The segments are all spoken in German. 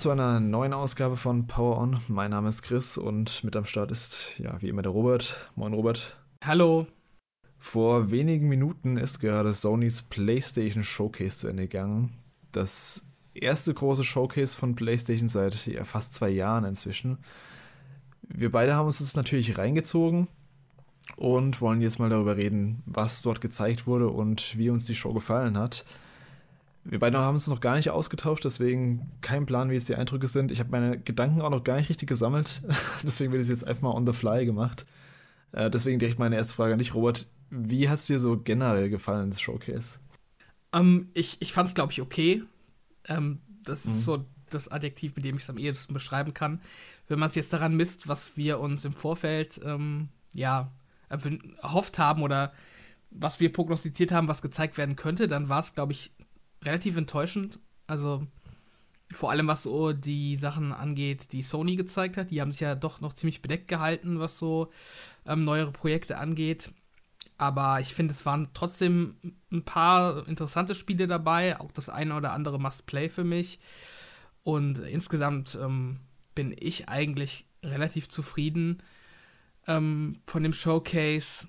zu einer neuen Ausgabe von Power On. Mein Name ist Chris und mit am Start ist, ja, wie immer der Robert. Moin, Robert. Hallo. Vor wenigen Minuten ist gerade Sonys PlayStation Showcase zu Ende gegangen. Das erste große Showcase von PlayStation seit ja, fast zwei Jahren inzwischen. Wir beide haben uns das natürlich reingezogen und wollen jetzt mal darüber reden, was dort gezeigt wurde und wie uns die Show gefallen hat. Wir beide haben uns noch gar nicht ausgetauscht, deswegen kein Plan, wie jetzt die Eindrücke sind. Ich habe meine Gedanken auch noch gar nicht richtig gesammelt, deswegen wird es jetzt einfach mal on the fly gemacht. Äh, deswegen direkt meine erste Frage an dich, Robert. Wie hat es dir so generell gefallen, das Showcase? Um, ähm, ich ich fand es, glaube ich, okay. Ähm, das mhm. ist so das Adjektiv, mit dem ich es am ehesten beschreiben kann. Wenn man es jetzt daran misst, was wir uns im Vorfeld ähm, ja, erhofft haben oder was wir prognostiziert haben, was gezeigt werden könnte, dann war es, glaube ich, relativ enttäuschend. Also vor allem was so die Sachen angeht, die Sony gezeigt hat. Die haben sich ja doch noch ziemlich bedeckt gehalten, was so ähm, neuere Projekte angeht. Aber ich finde, es waren trotzdem ein paar interessante Spiele dabei. Auch das eine oder andere Must-Play für mich. Und insgesamt ähm, bin ich eigentlich relativ zufrieden ähm, von dem Showcase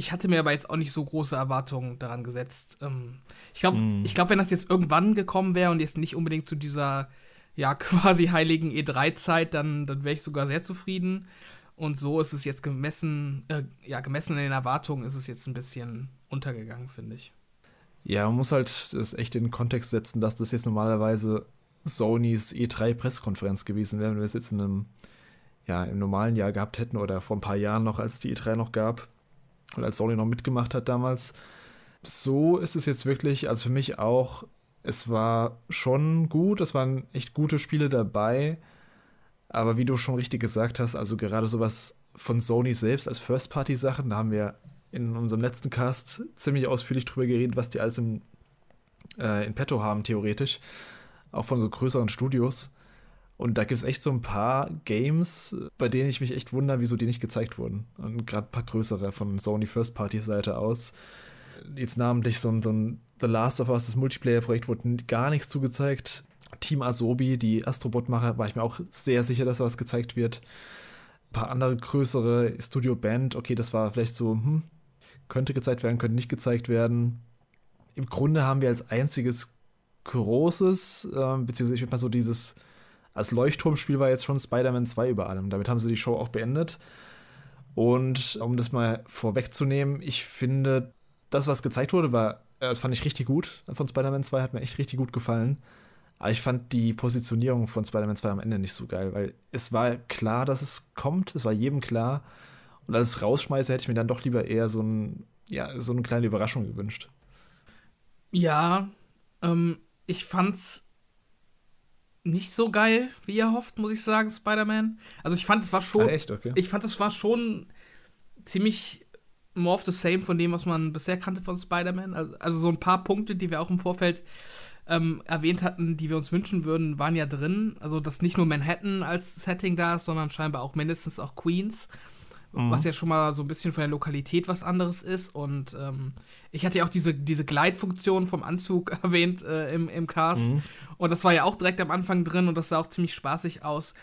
ich hatte mir aber jetzt auch nicht so große Erwartungen daran gesetzt. Ähm, ich glaube, mm. ich wenn das jetzt irgendwann gekommen wäre und jetzt nicht unbedingt zu dieser ja quasi heiligen E3-Zeit, dann, dann wäre ich sogar sehr zufrieden. Und so ist es jetzt gemessen, äh, ja, gemessen in den Erwartungen ist es jetzt ein bisschen untergegangen, finde ich. Ja, man muss halt das echt in den Kontext setzen, dass das jetzt normalerweise Sonys E3-Pressekonferenz gewesen wäre, wenn wir es jetzt in einem, ja, im normalen Jahr gehabt hätten oder vor ein paar Jahren noch, als es die E3 noch gab und als Sony noch mitgemacht hat damals. So ist es jetzt wirklich, also für mich auch, es war schon gut, es waren echt gute Spiele dabei, aber wie du schon richtig gesagt hast, also gerade sowas von Sony selbst als First-Party-Sachen, da haben wir in unserem letzten Cast ziemlich ausführlich drüber geredet, was die alles im, äh, in petto haben, theoretisch. Auch von so größeren Studios. Und da gibt es echt so ein paar Games, bei denen ich mich echt wundere, wieso die nicht gezeigt wurden. Und gerade ein paar größere von Sony First Party Seite aus. Jetzt namentlich so ein, so ein The Last of Us, das Multiplayer-Projekt, wurde gar nichts zugezeigt. Team Asobi, die Astrobot-Macher, war ich mir auch sehr sicher, dass da was gezeigt wird. Ein paar andere größere Studio Band, okay, das war vielleicht so, hm, könnte gezeigt werden, könnte nicht gezeigt werden. Im Grunde haben wir als einziges großes, äh, beziehungsweise ich würde mal so dieses als Leuchtturmspiel war jetzt schon Spider-Man 2 über allem. Damit haben sie die Show auch beendet. Und um das mal vorwegzunehmen, ich finde, das, was gezeigt wurde, war, äh, das fand ich richtig gut von Spider-Man 2, hat mir echt richtig gut gefallen. Aber ich fand die Positionierung von Spider-Man 2 am Ende nicht so geil, weil es war klar, dass es kommt, es war jedem klar. Und als Rausschmeißer hätte ich mir dann doch lieber eher so, ein, ja, so eine kleine Überraschung gewünscht. Ja, ähm, ich fand's nicht so geil, wie ihr hofft, muss ich sagen, Spider-Man. Also ich fand, es war schon. Ah, echt? Okay. Ich fand, es war schon ziemlich more of the same von dem, was man bisher kannte von Spider-Man. Also, also, so ein paar Punkte, die wir auch im Vorfeld ähm, erwähnt hatten, die wir uns wünschen würden, waren ja drin. Also, dass nicht nur Manhattan als Setting da ist, sondern scheinbar auch mindestens auch Queens. Mhm. Was ja schon mal so ein bisschen von der Lokalität was anderes ist. Und ähm, ich hatte ja auch diese, diese Gleitfunktion vom Anzug erwähnt äh, im, im Cast. Mhm. Und das war ja auch direkt am Anfang drin und das sah auch ziemlich spaßig aus.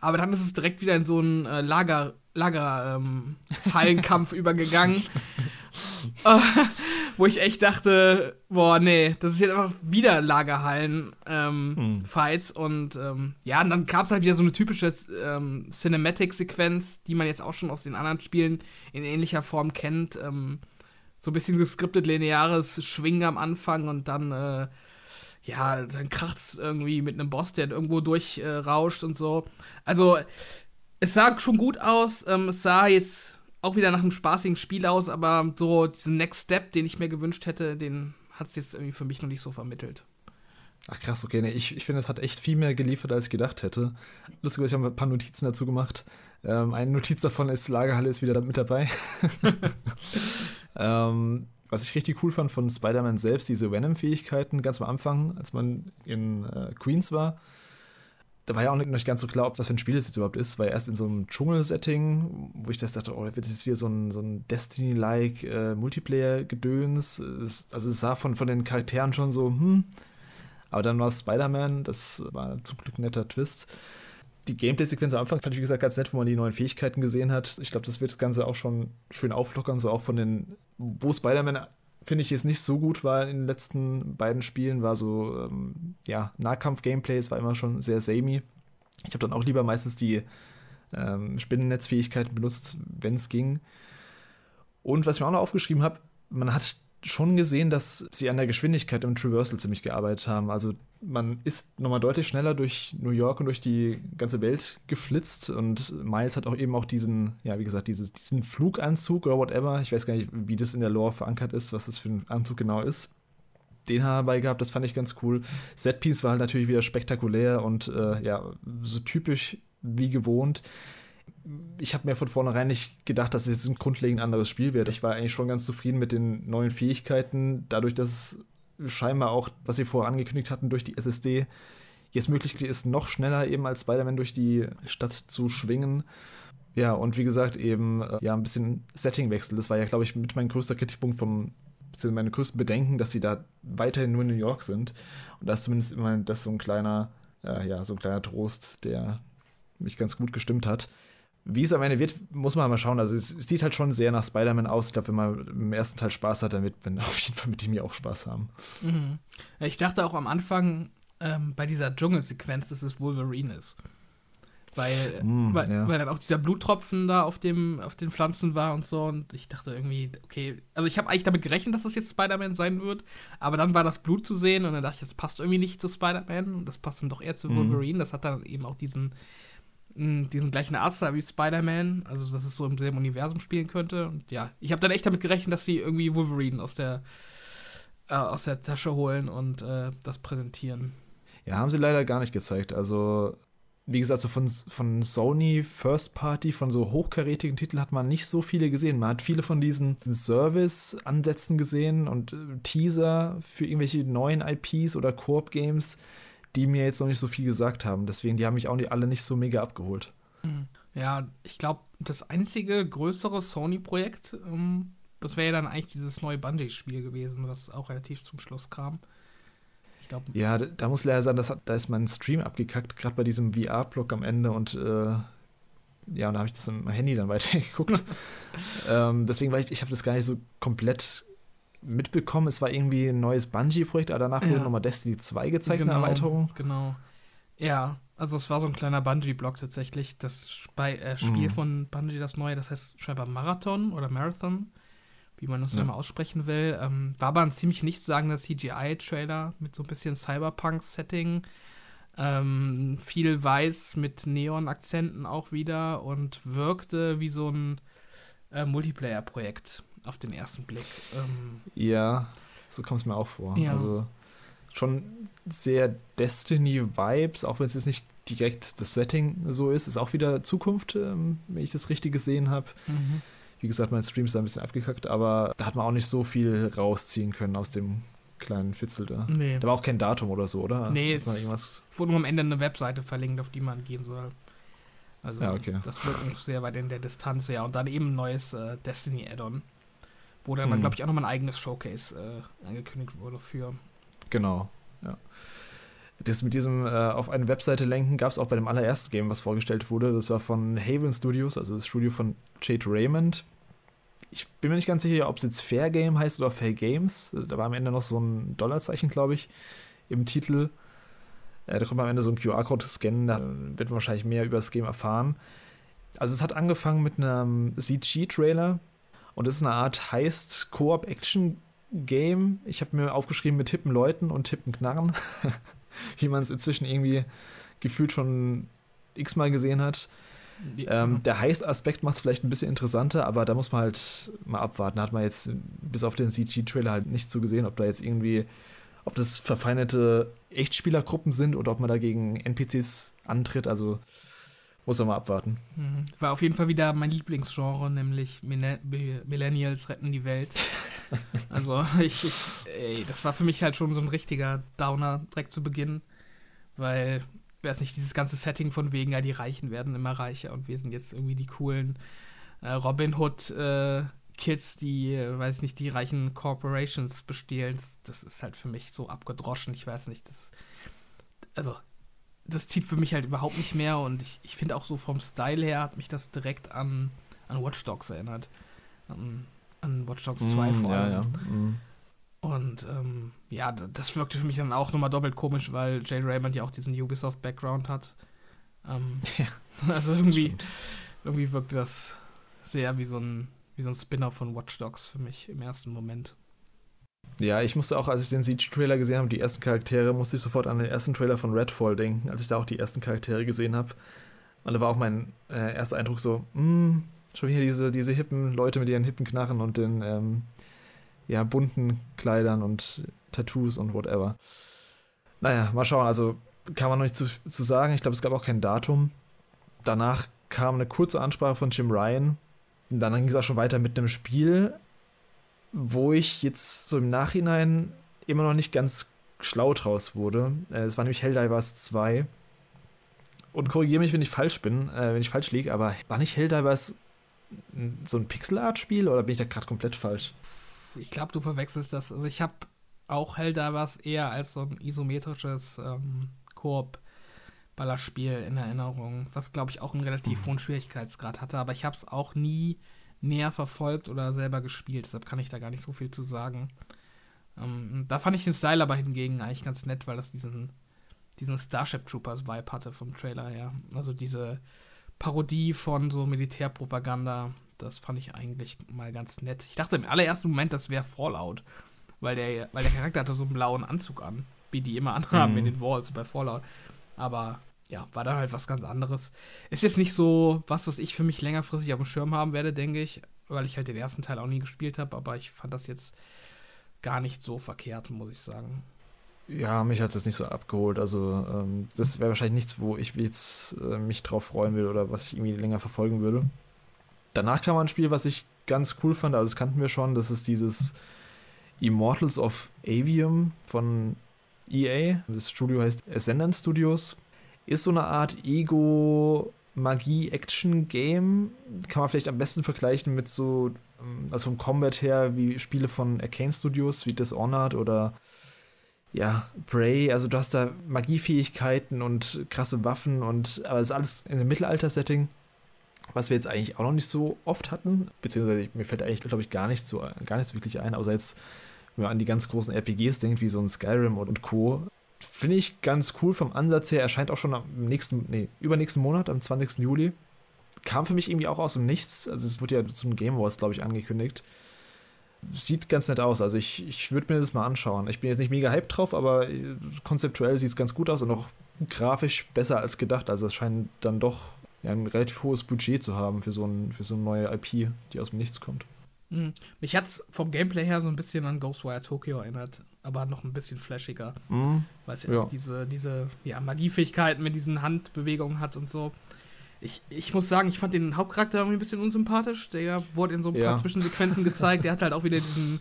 Aber dann ist es direkt wieder in so einen äh, Lager, Lagerhallenkampf ähm, übergegangen. äh, wo ich echt dachte, boah, nee, das ist jetzt einfach wieder Lagerhallen-Fights. Ähm, hm. Und ähm, ja, und dann gab es halt wieder so eine typische ähm, Cinematic-Sequenz, die man jetzt auch schon aus den anderen Spielen in ähnlicher Form kennt. Ähm, so ein bisschen geskriptet lineares Schwingen am Anfang und dann äh, ja, dann kracht's irgendwie mit einem Boss, der irgendwo durchrauscht äh, und so. Also, es sah schon gut aus. Ähm, es sah jetzt auch wieder nach einem spaßigen Spiel aus, aber so diesen Next Step, den ich mir gewünscht hätte, den hat es jetzt irgendwie für mich noch nicht so vermittelt. Ach krass, okay, nee, ich, ich finde, es hat echt viel mehr geliefert, als ich gedacht hätte. Lustig, ich habe ein paar Notizen dazu gemacht. Ähm, eine Notiz davon ist, Lagerhalle ist wieder mit dabei. ähm, was ich richtig cool fand von Spider-Man selbst, diese Venom-Fähigkeiten ganz am Anfang, als man in äh, Queens war. Da war ja auch nicht ganz so klar, ob das für ein Spiel das jetzt überhaupt ist, weil erst in so einem Dschungel-Setting, wo ich das dachte, oh, da wird jetzt wieder so ein, so ein Destiny-like äh, Multiplayer-Gedöns. Also es sah von, von den Charakteren schon so, hm. Aber dann war es Spider-Man, das war zum Glück ein netter Twist. Die Gameplay-Sequenz am Anfang fand ich, wie gesagt, ganz nett, wo man die neuen Fähigkeiten gesehen hat. Ich glaube, das wird das Ganze auch schon schön auflockern, so auch von den, wo Spider-Man finde ich jetzt nicht so gut war in den letzten beiden Spielen, war so, ähm, ja, Nahkampf-Gameplay, es war immer schon sehr samey. Ich habe dann auch lieber meistens die ähm, Spinnennetzfähigkeiten benutzt, wenn es ging. Und was ich mir auch noch aufgeschrieben habe, man hat schon gesehen, dass sie an der Geschwindigkeit im Traversal ziemlich gearbeitet haben. Also man ist nochmal deutlich schneller durch New York und durch die ganze Welt geflitzt und Miles hat auch eben auch diesen, ja, wie gesagt, dieses, diesen Fluganzug oder whatever. Ich weiß gar nicht, wie das in der Lore verankert ist, was das für ein Anzug genau ist. Den dabei gehabt, das fand ich ganz cool. Setpiece war halt natürlich wieder spektakulär und äh, ja, so typisch wie gewohnt ich habe mir von vornherein nicht gedacht, dass es jetzt ein grundlegend anderes Spiel wird. Ich war eigentlich schon ganz zufrieden mit den neuen Fähigkeiten, dadurch, dass es scheinbar auch, was sie vorher angekündigt hatten, durch die SSD jetzt möglich ist, noch schneller eben als Spider-Man durch die Stadt zu schwingen. Ja, und wie gesagt, eben äh, ja ein bisschen Settingwechsel. Das war ja, glaube ich, mit mein größter Kritikpunkt vom, beziehungsweise meine größten Bedenken, dass sie da weiterhin nur in New York sind. Und da ist zumindest immer das so ein kleiner, äh, ja, so ein kleiner Trost, der mich ganz gut gestimmt hat. Wie es am Ende wird, muss man mal schauen. Also es, sieht halt schon sehr nach Spider-Man aus. Ich glaube, wenn man im ersten Teil Spaß hat, dann wird man auf jeden Fall mit dem hier auch Spaß haben. Mhm. Ich dachte auch am Anfang ähm, bei dieser Dschungelsequenz, dass es Wolverine ist. Weil, mm, weil, ja. weil, dann auch dieser Bluttropfen da auf, dem, auf den Pflanzen war und so. Und ich dachte irgendwie, okay, also ich habe eigentlich damit gerechnet, dass das jetzt Spider-Man sein wird. Aber dann war das Blut zu sehen und dann dachte ich, das passt irgendwie nicht zu Spider-Man. Und das passt dann doch eher zu mhm. Wolverine. Mm. Das hat dann eben auch diesen diesen gleichen Arzt wie Spider-Man, also dass es so im selben Universum spielen könnte. Und ja, ich habe dann echt damit gerechnet, dass sie irgendwie Wolverine aus der, äh, aus der Tasche holen und äh, das präsentieren. Ja, haben sie leider gar nicht gezeigt. Also, wie gesagt, so von, von Sony First Party, von so hochkarätigen Titeln hat man nicht so viele gesehen. Man hat viele von diesen Service-Ansätzen gesehen und äh, Teaser für irgendwelche neuen IPs oder Koop-Games die mir jetzt noch nicht so viel gesagt haben. Deswegen, die haben mich auch nicht, alle nicht so mega abgeholt. Hm. Ja, ich glaube, das einzige größere Sony-Projekt, ähm, das wäre ja dann eigentlich dieses neue Bungie-Spiel gewesen, was auch relativ zum Schluss kam. Ich glaub, ja, da, da muss leider sein, dass, da ist mein Stream abgekackt, gerade bei diesem VR-Block am Ende und äh, ja, und da habe ich das im Handy dann weitergeguckt. ähm, deswegen war ich, ich habe das gar nicht so komplett mitbekommen, es war irgendwie ein neues Bungie-Projekt, aber danach ja. wurde nochmal Destiny 2 gezeigt, genau, eine Erweiterung. Genau. Ja, also es war so ein kleiner Bungie-Block tatsächlich. Das Sp äh, Spiel mhm. von Bungie, das neue, das heißt scheinbar Marathon oder Marathon, wie man das ja. immer aussprechen will. Ähm, war aber ein ziemlich nichtssagender CGI-Trailer mit so ein bisschen Cyberpunk-Setting. Ähm, viel weiß mit Neon-Akzenten auch wieder und wirkte wie so ein äh, Multiplayer-Projekt auf den ersten Blick. Ähm, ja, so kommt es mir auch vor. Ja. Also schon sehr Destiny-Vibes, auch wenn es jetzt nicht direkt das Setting so ist, ist auch wieder Zukunft, ähm, wenn ich das richtig gesehen habe. Mhm. Wie gesagt, mein Stream ist da ein bisschen abgekackt, aber da hat man auch nicht so viel rausziehen können aus dem kleinen Fitzel da. Nee. Da war auch kein Datum oder so, oder? Nee, es wurde nur am Ende eine Webseite verlinkt, auf die man gehen soll. Also ja, okay. das wird noch sehr weit in der Distanz, ja. Und dann eben ein neues äh, Destiny-Add-on. Wo dann, mhm. glaube ich, auch nochmal ein eigenes Showcase äh, angekündigt wurde für. Genau, ja. Das mit diesem äh, auf eine Webseite lenken gab es auch bei dem allerersten Game, was vorgestellt wurde. Das war von Haven Studios, also das Studio von Jade Raymond. Ich bin mir nicht ganz sicher, ob es jetzt Fair Game heißt oder Fair Games. Da war am Ende noch so ein Dollarzeichen, glaube ich, im Titel. Äh, da kommt man am Ende so ein QR-Code scannen, da wird man wahrscheinlich mehr über das Game erfahren. Also es hat angefangen mit einem CG-Trailer, und es ist eine Art Heist-Koop-Action-Game. Ich habe mir aufgeschrieben mit hippen Leuten und hippen Knarren, wie man es inzwischen irgendwie gefühlt schon x-mal gesehen hat. Ja. Ähm, der Heist-Aspekt macht es vielleicht ein bisschen interessanter, aber da muss man halt mal abwarten. Da hat man jetzt bis auf den CG-Trailer halt nicht so gesehen, ob da jetzt irgendwie, ob das verfeindete Echtspielergruppen sind oder ob man dagegen NPCs antritt. Also muss man mal abwarten. Mhm. War auf jeden Fall wieder mein Lieblingsgenre, nämlich Millennials retten die Welt. also ich, ich ey, das war für mich halt schon so ein richtiger Downer direkt zu Beginn, weil, weiß nicht, dieses ganze Setting von wegen, ja, die Reichen werden immer reicher und wir sind jetzt irgendwie die coolen äh, Robin Hood äh, Kids, die, weiß ich nicht, die reichen Corporations bestehlen, das ist halt für mich so abgedroschen. Ich weiß nicht, das. Also, das zieht für mich halt überhaupt nicht mehr und ich, ich finde auch so vom Style her hat mich das direkt an, an Watch Dogs erinnert. An, an Watch Dogs 2 mm, vor allem. Ja, ja. Mm. Und ähm, ja, das wirkte für mich dann auch nochmal doppelt komisch, weil Jay Raymond ja auch diesen Ubisoft-Background hat. Ähm, ja, also irgendwie, irgendwie wirkte das sehr wie so ein, wie so ein Spin-off von Watch Dogs für mich im ersten Moment. Ja, ich musste auch, als ich den Siege-Trailer gesehen habe, die ersten Charaktere, musste ich sofort an den ersten Trailer von Redfall denken, als ich da auch die ersten Charaktere gesehen habe. Und da war auch mein äh, erster Eindruck so, mh, hm, schon hier diese, diese hippen Leute mit ihren hippen Knarren und den ähm, ja, bunten Kleidern und Tattoos und whatever. Naja, mal schauen. Also kann man noch nicht zu, zu sagen. Ich glaube, es gab auch kein Datum. Danach kam eine kurze Ansprache von Jim Ryan. Und dann ging es auch schon weiter mit einem Spiel, wo ich jetzt so im Nachhinein immer noch nicht ganz schlau draus wurde. Äh, es war nämlich Helldivers 2. Und korrigiere mich, wenn ich falsch bin, äh, wenn ich falsch liege, aber war nicht Helldivers so ein Pixel-Art-Spiel oder bin ich da gerade komplett falsch? Ich glaube, du verwechselst das. Also ich habe auch Helldivers eher als so ein isometrisches ähm, Koop-Ballerspiel in Erinnerung, was glaube ich auch einen relativ mhm. hohen Schwierigkeitsgrad hatte, aber ich habe es auch nie näher verfolgt oder selber gespielt, deshalb kann ich da gar nicht so viel zu sagen. Ähm, da fand ich den Style aber hingegen eigentlich ganz nett, weil das diesen, diesen Starship Troopers Vibe hatte vom Trailer her. Also diese Parodie von so Militärpropaganda, das fand ich eigentlich mal ganz nett. Ich dachte im allerersten Moment, das wäre Fallout, weil der, weil der Charakter hatte so einen blauen Anzug an, wie die immer anhaben mhm. in den Walls bei Fallout. Aber ja, war dann halt was ganz anderes. Ist jetzt nicht so was, was ich für mich längerfristig auf dem Schirm haben werde, denke ich, weil ich halt den ersten Teil auch nie gespielt habe, aber ich fand das jetzt gar nicht so verkehrt, muss ich sagen. Ja, mich hat es nicht so abgeholt. Also, ähm, das wäre wahrscheinlich nichts, wo ich jetzt äh, mich drauf freuen will oder was ich irgendwie länger verfolgen würde. Danach kam ein Spiel, was ich ganz cool fand, also das kannten wir schon, das ist dieses Immortals of Avium von EA. Das Studio heißt Ascendant Studios. Ist so eine Art Ego-Magie-Action-Game. Kann man vielleicht am besten vergleichen mit so, ähm, also vom Combat her, wie Spiele von Arcane Studios wie Dishonored oder ja, Bray, also du hast da Magiefähigkeiten und krasse Waffen und aber es ist alles in einem Mittelalter-Setting was wir jetzt eigentlich auch noch nicht so oft hatten, beziehungsweise mir fällt eigentlich, glaube ich, gar nichts so, gar nichts wirklich ein, außer jetzt, wenn man an die ganz großen RPGs denkt, wie so ein Skyrim und Co. Finde ich ganz cool vom Ansatz her. Erscheint auch schon am nächsten, nee, übernächsten Monat, am 20. Juli. Kam für mich irgendwie auch aus dem Nichts. Also es wurde ja zum Game Wars, glaube ich, angekündigt. Sieht ganz nett aus. Also ich, ich würde mir das mal anschauen. Ich bin jetzt nicht mega hyped drauf, aber konzeptuell sieht es ganz gut aus und auch grafisch besser als gedacht. Also es scheint dann doch ja, ein relativ hohes Budget zu haben für so, ein, für so eine neue IP, die aus dem Nichts kommt. Mhm. Mich hat es vom Gameplay her so ein bisschen an Ghostwire Tokyo erinnert, aber noch ein bisschen flashiger. Mhm. Weil es ja, ja. diese, diese ja, Magiefähigkeiten mit diesen Handbewegungen hat und so. Ich, ich muss sagen, ich fand den Hauptcharakter irgendwie ein bisschen unsympathisch. Der wurde in so ein paar ja. Zwischensequenzen gezeigt. Der hat halt auch wieder diesen,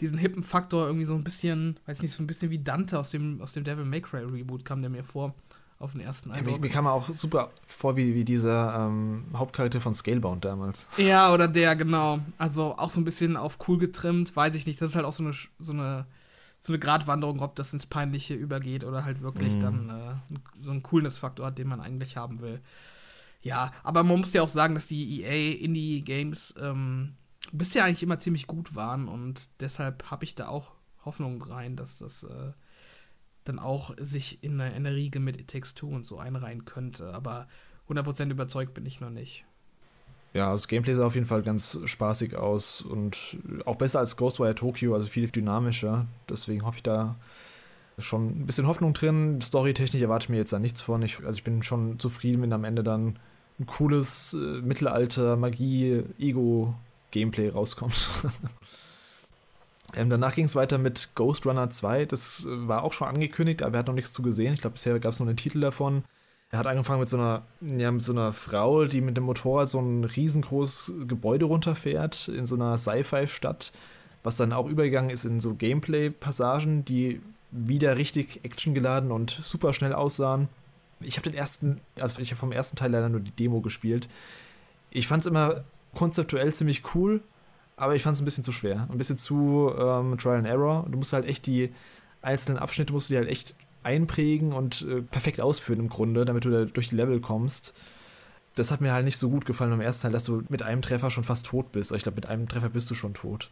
diesen hippen Faktor, irgendwie so ein bisschen, weiß nicht, so ein bisschen wie Dante aus dem, aus dem Devil May Cry Reboot kam der mir vor auf den ersten Eindruck. Ja, mir, kam auch super vor wie, wie dieser ähm, Hauptcharakter von Scalebound damals. Ja, oder der, genau. Also auch so ein bisschen auf cool getrimmt, weiß ich nicht. Das ist halt auch so eine, so eine, so eine Gratwanderung, ob das ins Peinliche übergeht oder halt wirklich mm. dann äh, so einen Coolness-Faktor hat, den man eigentlich haben will. Ja, aber man muss ja auch sagen, dass die EA Indie-Games ähm, bisher eigentlich immer ziemlich gut waren und deshalb habe ich da auch Hoffnung rein, dass das äh, dann auch sich in eine, in eine Riege mit It Takes Two und so einreihen könnte. Aber 100% überzeugt bin ich noch nicht. Ja, das Gameplay sah auf jeden Fall ganz spaßig aus und auch besser als Ghostwire Tokyo, also viel dynamischer. Deswegen hoffe ich da schon ein bisschen Hoffnung drin. Storytechnisch erwarte ich mir jetzt da nichts von. Ich, also ich bin schon zufrieden, wenn am Ende dann ein cooles äh, Mittelalter-Magie-Ego-Gameplay rauskommt. Ähm, danach ging es weiter mit Ghost Runner 2. Das äh, war auch schon angekündigt, aber er hat noch nichts zu gesehen. Ich glaube, bisher gab es nur den Titel davon. Er hat angefangen mit so einer, ja, mit so einer Frau, die mit dem Motorrad so ein riesengroßes Gebäude runterfährt in so einer Sci-Fi-Stadt, was dann auch übergegangen ist in so Gameplay-Passagen, die wieder richtig actiongeladen und super schnell aussahen. Ich habe den ersten, also ich habe vom ersten Teil leider nur die Demo gespielt. Ich fand es immer konzeptuell ziemlich cool, aber ich fand es ein bisschen zu schwer. Ein bisschen zu ähm, Trial and Error. Du musst halt echt die einzelnen Abschnitte musst du dir halt echt einprägen und äh, perfekt ausführen im Grunde, damit du da durch die Level kommst. Das hat mir halt nicht so gut gefallen beim ersten Teil, dass du mit einem Treffer schon fast tot bist. Ich glaube, mit einem Treffer bist du schon tot.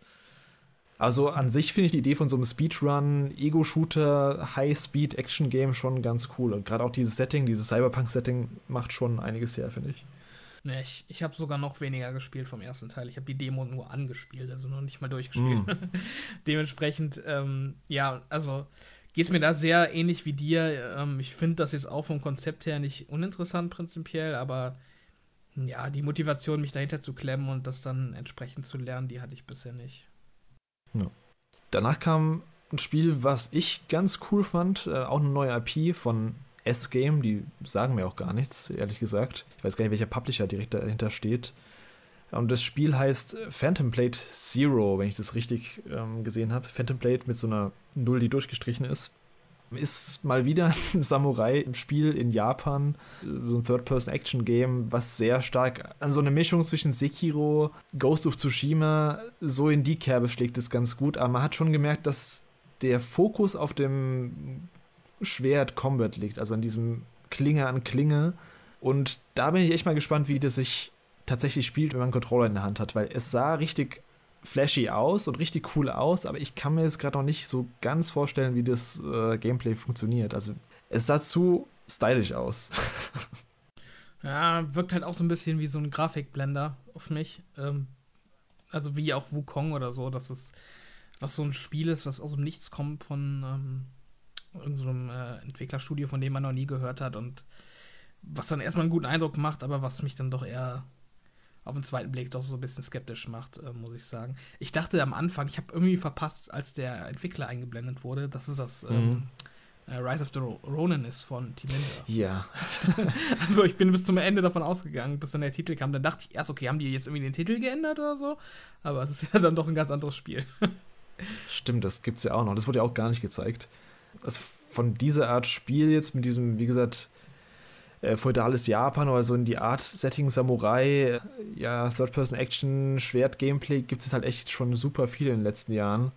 Also an sich finde ich die Idee von so einem Speedrun, Ego-Shooter, High-Speed-Action-Game schon ganz cool. Und gerade auch dieses Setting, dieses Cyberpunk-Setting macht schon einiges her, finde ich. Nee, ich, ich habe sogar noch weniger gespielt vom ersten Teil. Ich habe die Demo nur angespielt, also noch nicht mal durchgespielt. Mm. Dementsprechend, ähm, ja, also geht es mir da sehr ähnlich wie dir. Ähm, ich finde das jetzt auch vom Konzept her nicht uninteressant prinzipiell, aber ja, die Motivation, mich dahinter zu klemmen und das dann entsprechend zu lernen, die hatte ich bisher nicht. Ja. Danach kam ein Spiel, was ich ganz cool fand, äh, auch eine neue IP von S-Game, die sagen mir auch gar nichts, ehrlich gesagt. Ich weiß gar nicht, welcher Publisher direkt dahinter steht. Und das Spiel heißt Phantom Blade Zero, wenn ich das richtig ähm, gesehen habe. Phantom Blade mit so einer Null, die durchgestrichen ist. Ist mal wieder ein Samurai-Spiel in Japan, so ein Third-Person-Action-Game, was sehr stark an so eine Mischung zwischen Sekiro, Ghost of Tsushima, so in die Kerbe schlägt, ist ganz gut. Aber man hat schon gemerkt, dass der Fokus auf dem Schwert Combat liegt, also an diesem Klinge an Klinge. Und da bin ich echt mal gespannt, wie das sich tatsächlich spielt, wenn man einen Controller in der Hand hat, weil es sah richtig flashy aus und richtig cool aus, aber ich kann mir jetzt gerade noch nicht so ganz vorstellen, wie das äh, Gameplay funktioniert. Also es sah zu stylisch aus. ja, wirkt halt auch so ein bisschen wie so ein Grafikblender auf mich. Ähm, also wie auch Wukong oder so, dass es was so ein Spiel ist, was aus dem Nichts kommt von ähm, irgendeinem so äh, Entwicklerstudio, von dem man noch nie gehört hat und was dann erstmal einen guten Eindruck macht, aber was mich dann doch eher auf den zweiten Blick doch so ein bisschen skeptisch macht, äh, muss ich sagen. Ich dachte am Anfang, ich habe irgendwie verpasst, als der Entwickler eingeblendet wurde, dass es das ähm, mhm. ähm, Rise of the Ronin ist von Team Ninja. Ja. also ich bin bis zum Ende davon ausgegangen, bis dann der Titel kam. Dann dachte ich erst, okay, haben die jetzt irgendwie den Titel geändert oder so? Aber es ist ja dann doch ein ganz anderes Spiel. Stimmt, das gibt es ja auch noch. Das wurde ja auch gar nicht gezeigt. Also von dieser Art Spiel jetzt mit diesem, wie gesagt, äh, feudales Japan oder so in die Art Setting Samurai, ja, Third-Person-Action, Schwert-Gameplay gibt es halt echt schon super viel in den letzten Jahren.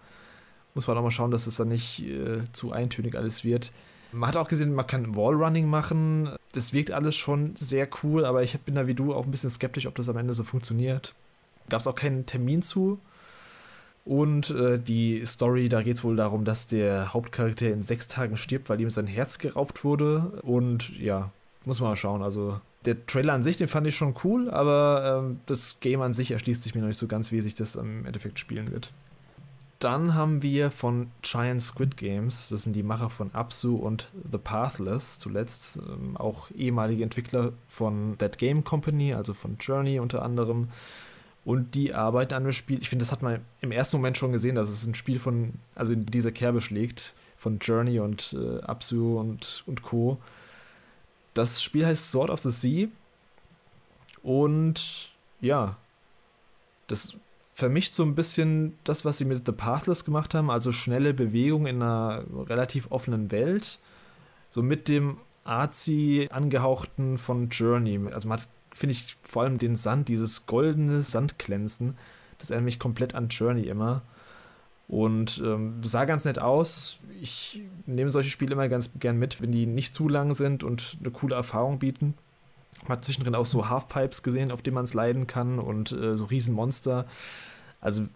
Muss man auch mal schauen, dass es dann nicht äh, zu eintönig alles wird. Man hat auch gesehen, man kann Wallrunning machen. Das wirkt alles schon sehr cool, aber ich bin da wie du auch ein bisschen skeptisch, ob das am Ende so funktioniert. Gab es auch keinen Termin zu. Und äh, die Story, da geht es wohl darum, dass der Hauptcharakter in sechs Tagen stirbt, weil ihm sein Herz geraubt wurde. Und ja, muss man mal schauen. Also der Trailer an sich, den fand ich schon cool, aber ähm, das Game an sich erschließt sich mir noch nicht so ganz, wie sich das im Endeffekt spielen wird. Dann haben wir von Giant Squid Games, das sind die Macher von Absu und The Pathless, zuletzt ähm, auch ehemalige Entwickler von That Game Company, also von Journey unter anderem. Und die arbeiten an dem Spiel. Ich finde, das hat man im ersten Moment schon gesehen, dass es ein Spiel von, also in dieser Kerbe schlägt, von Journey und äh, Absu und, und Co. Das Spiel heißt Sword of the Sea. Und ja, das vermischt so ein bisschen das, was sie mit The Pathless gemacht haben, also schnelle Bewegung in einer relativ offenen Welt. So mit dem Arzi angehauchten von Journey. Also man hat, finde ich, vor allem den Sand, dieses goldene Sandglänzen. Das erinnert mich komplett an Journey immer. Und ähm, sah ganz nett aus. Ich nehme solche Spiele immer ganz gern mit, wenn die nicht zu lang sind und eine coole Erfahrung bieten. Man hat zwischendrin auch so Halfpipes gesehen, auf denen man es leiden kann und äh, so Riesenmonster. Also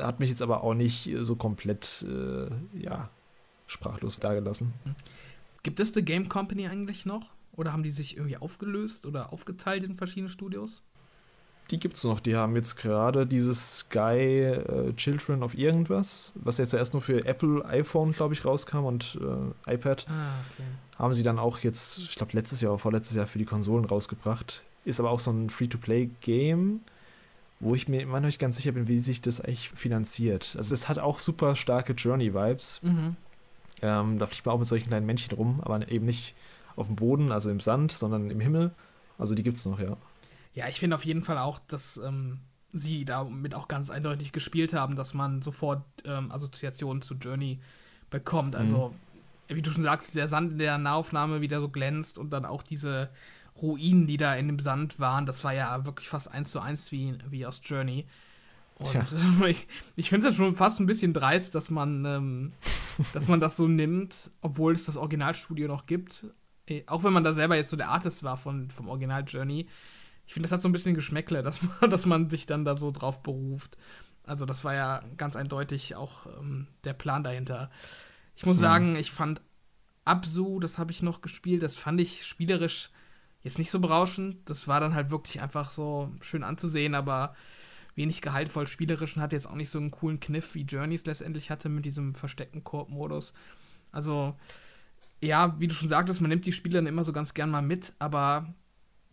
hat mich jetzt aber auch nicht so komplett, äh, ja, sprachlos dagelassen. Gibt es The Game Company eigentlich noch? Oder haben die sich irgendwie aufgelöst oder aufgeteilt in verschiedene Studios? Die gibt es noch. Die haben jetzt gerade dieses Sky äh, Children of irgendwas, was jetzt zuerst nur für Apple iPhone, glaube ich, rauskam und äh, iPad. Ah, okay. Haben sie dann auch jetzt, ich glaube, letztes Jahr oder vorletztes Jahr für die Konsolen rausgebracht. Ist aber auch so ein Free-to-Play-Game, wo ich mir immer noch nicht ganz sicher bin, wie sich das eigentlich finanziert. Also, es hat auch super starke Journey-Vibes. Mhm. Ähm, da fliegt man auch mit solchen kleinen Männchen rum, aber eben nicht auf dem Boden, also im Sand, sondern im Himmel. Also, die gibt es noch, ja. Ja, ich finde auf jeden Fall auch, dass ähm, sie damit auch ganz eindeutig gespielt haben, dass man sofort ähm, Assoziationen zu Journey bekommt. Also, mhm. wie du schon sagst, der Sand in der Nahaufnahme wieder so glänzt und dann auch diese Ruinen, die da in dem Sand waren, das war ja wirklich fast eins zu eins wie, wie aus Journey. Und ja. äh, ich, ich finde es ja schon fast ein bisschen dreist, dass man, ähm, dass man das so nimmt, obwohl es das Originalstudio noch gibt. Äh, auch wenn man da selber jetzt so der Artist war von, vom Original Journey. Ich finde, das hat so ein bisschen Geschmäckle, dass man, dass man sich dann da so drauf beruft. Also, das war ja ganz eindeutig auch ähm, der Plan dahinter. Ich muss mhm. sagen, ich fand Absu, das habe ich noch gespielt, das fand ich spielerisch jetzt nicht so berauschend. Das war dann halt wirklich einfach so schön anzusehen, aber wenig gehaltvoll spielerisch und hat jetzt auch nicht so einen coolen Kniff wie Journeys letztendlich hatte mit diesem versteckten Koop-Modus. Also, ja, wie du schon sagtest, man nimmt die Spieler dann immer so ganz gern mal mit, aber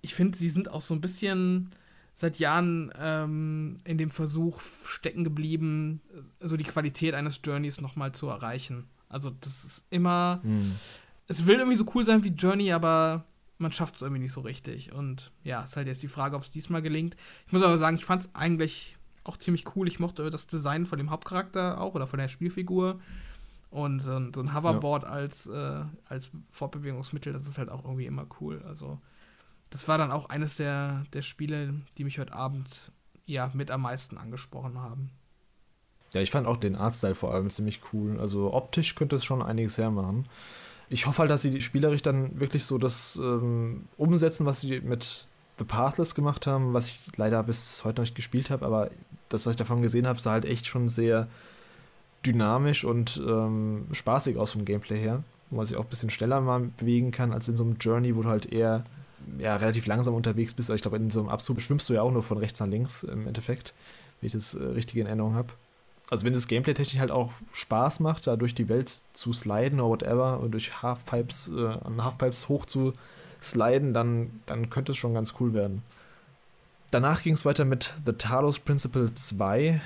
ich finde, sie sind auch so ein bisschen seit Jahren ähm, in dem Versuch stecken geblieben, so die Qualität eines Journeys nochmal zu erreichen. Also das ist immer, hm. es will irgendwie so cool sein wie Journey, aber man schafft es irgendwie nicht so richtig. Und ja, ist halt jetzt die Frage, ob es diesmal gelingt. Ich muss aber sagen, ich fand es eigentlich auch ziemlich cool. Ich mochte das Design von dem Hauptcharakter auch oder von der Spielfigur. Und so ein, so ein Hoverboard ja. als, äh, als Fortbewegungsmittel, das ist halt auch irgendwie immer cool. Also, das war dann auch eines der, der Spiele, die mich heute Abend ja mit am meisten angesprochen haben. Ja, ich fand auch den Artstyle vor allem ziemlich cool. Also optisch könnte es schon einiges hermachen ich hoffe halt, dass sie die spielerisch dann wirklich so das ähm, umsetzen, was sie mit The Pathless gemacht haben, was ich leider bis heute noch nicht gespielt habe, aber das, was ich davon gesehen habe, sah halt echt schon sehr dynamisch und ähm, spaßig aus vom Gameplay her, wo man sich auch ein bisschen schneller mal bewegen kann als in so einem Journey, wo du halt eher ja, relativ langsam unterwegs bist. Ich glaube, in so einem Abzug schwimmst du ja auch nur von rechts nach links im Endeffekt, wenn ich das äh, richtig in Erinnerung habe also wenn das Gameplay technisch halt auch Spaß macht, da durch die Welt zu sliden oder whatever und durch Halfpipes, äh, an Halfpipes hoch zu sliden, dann, dann könnte es schon ganz cool werden. Danach ging es weiter mit The Talos Principle 2.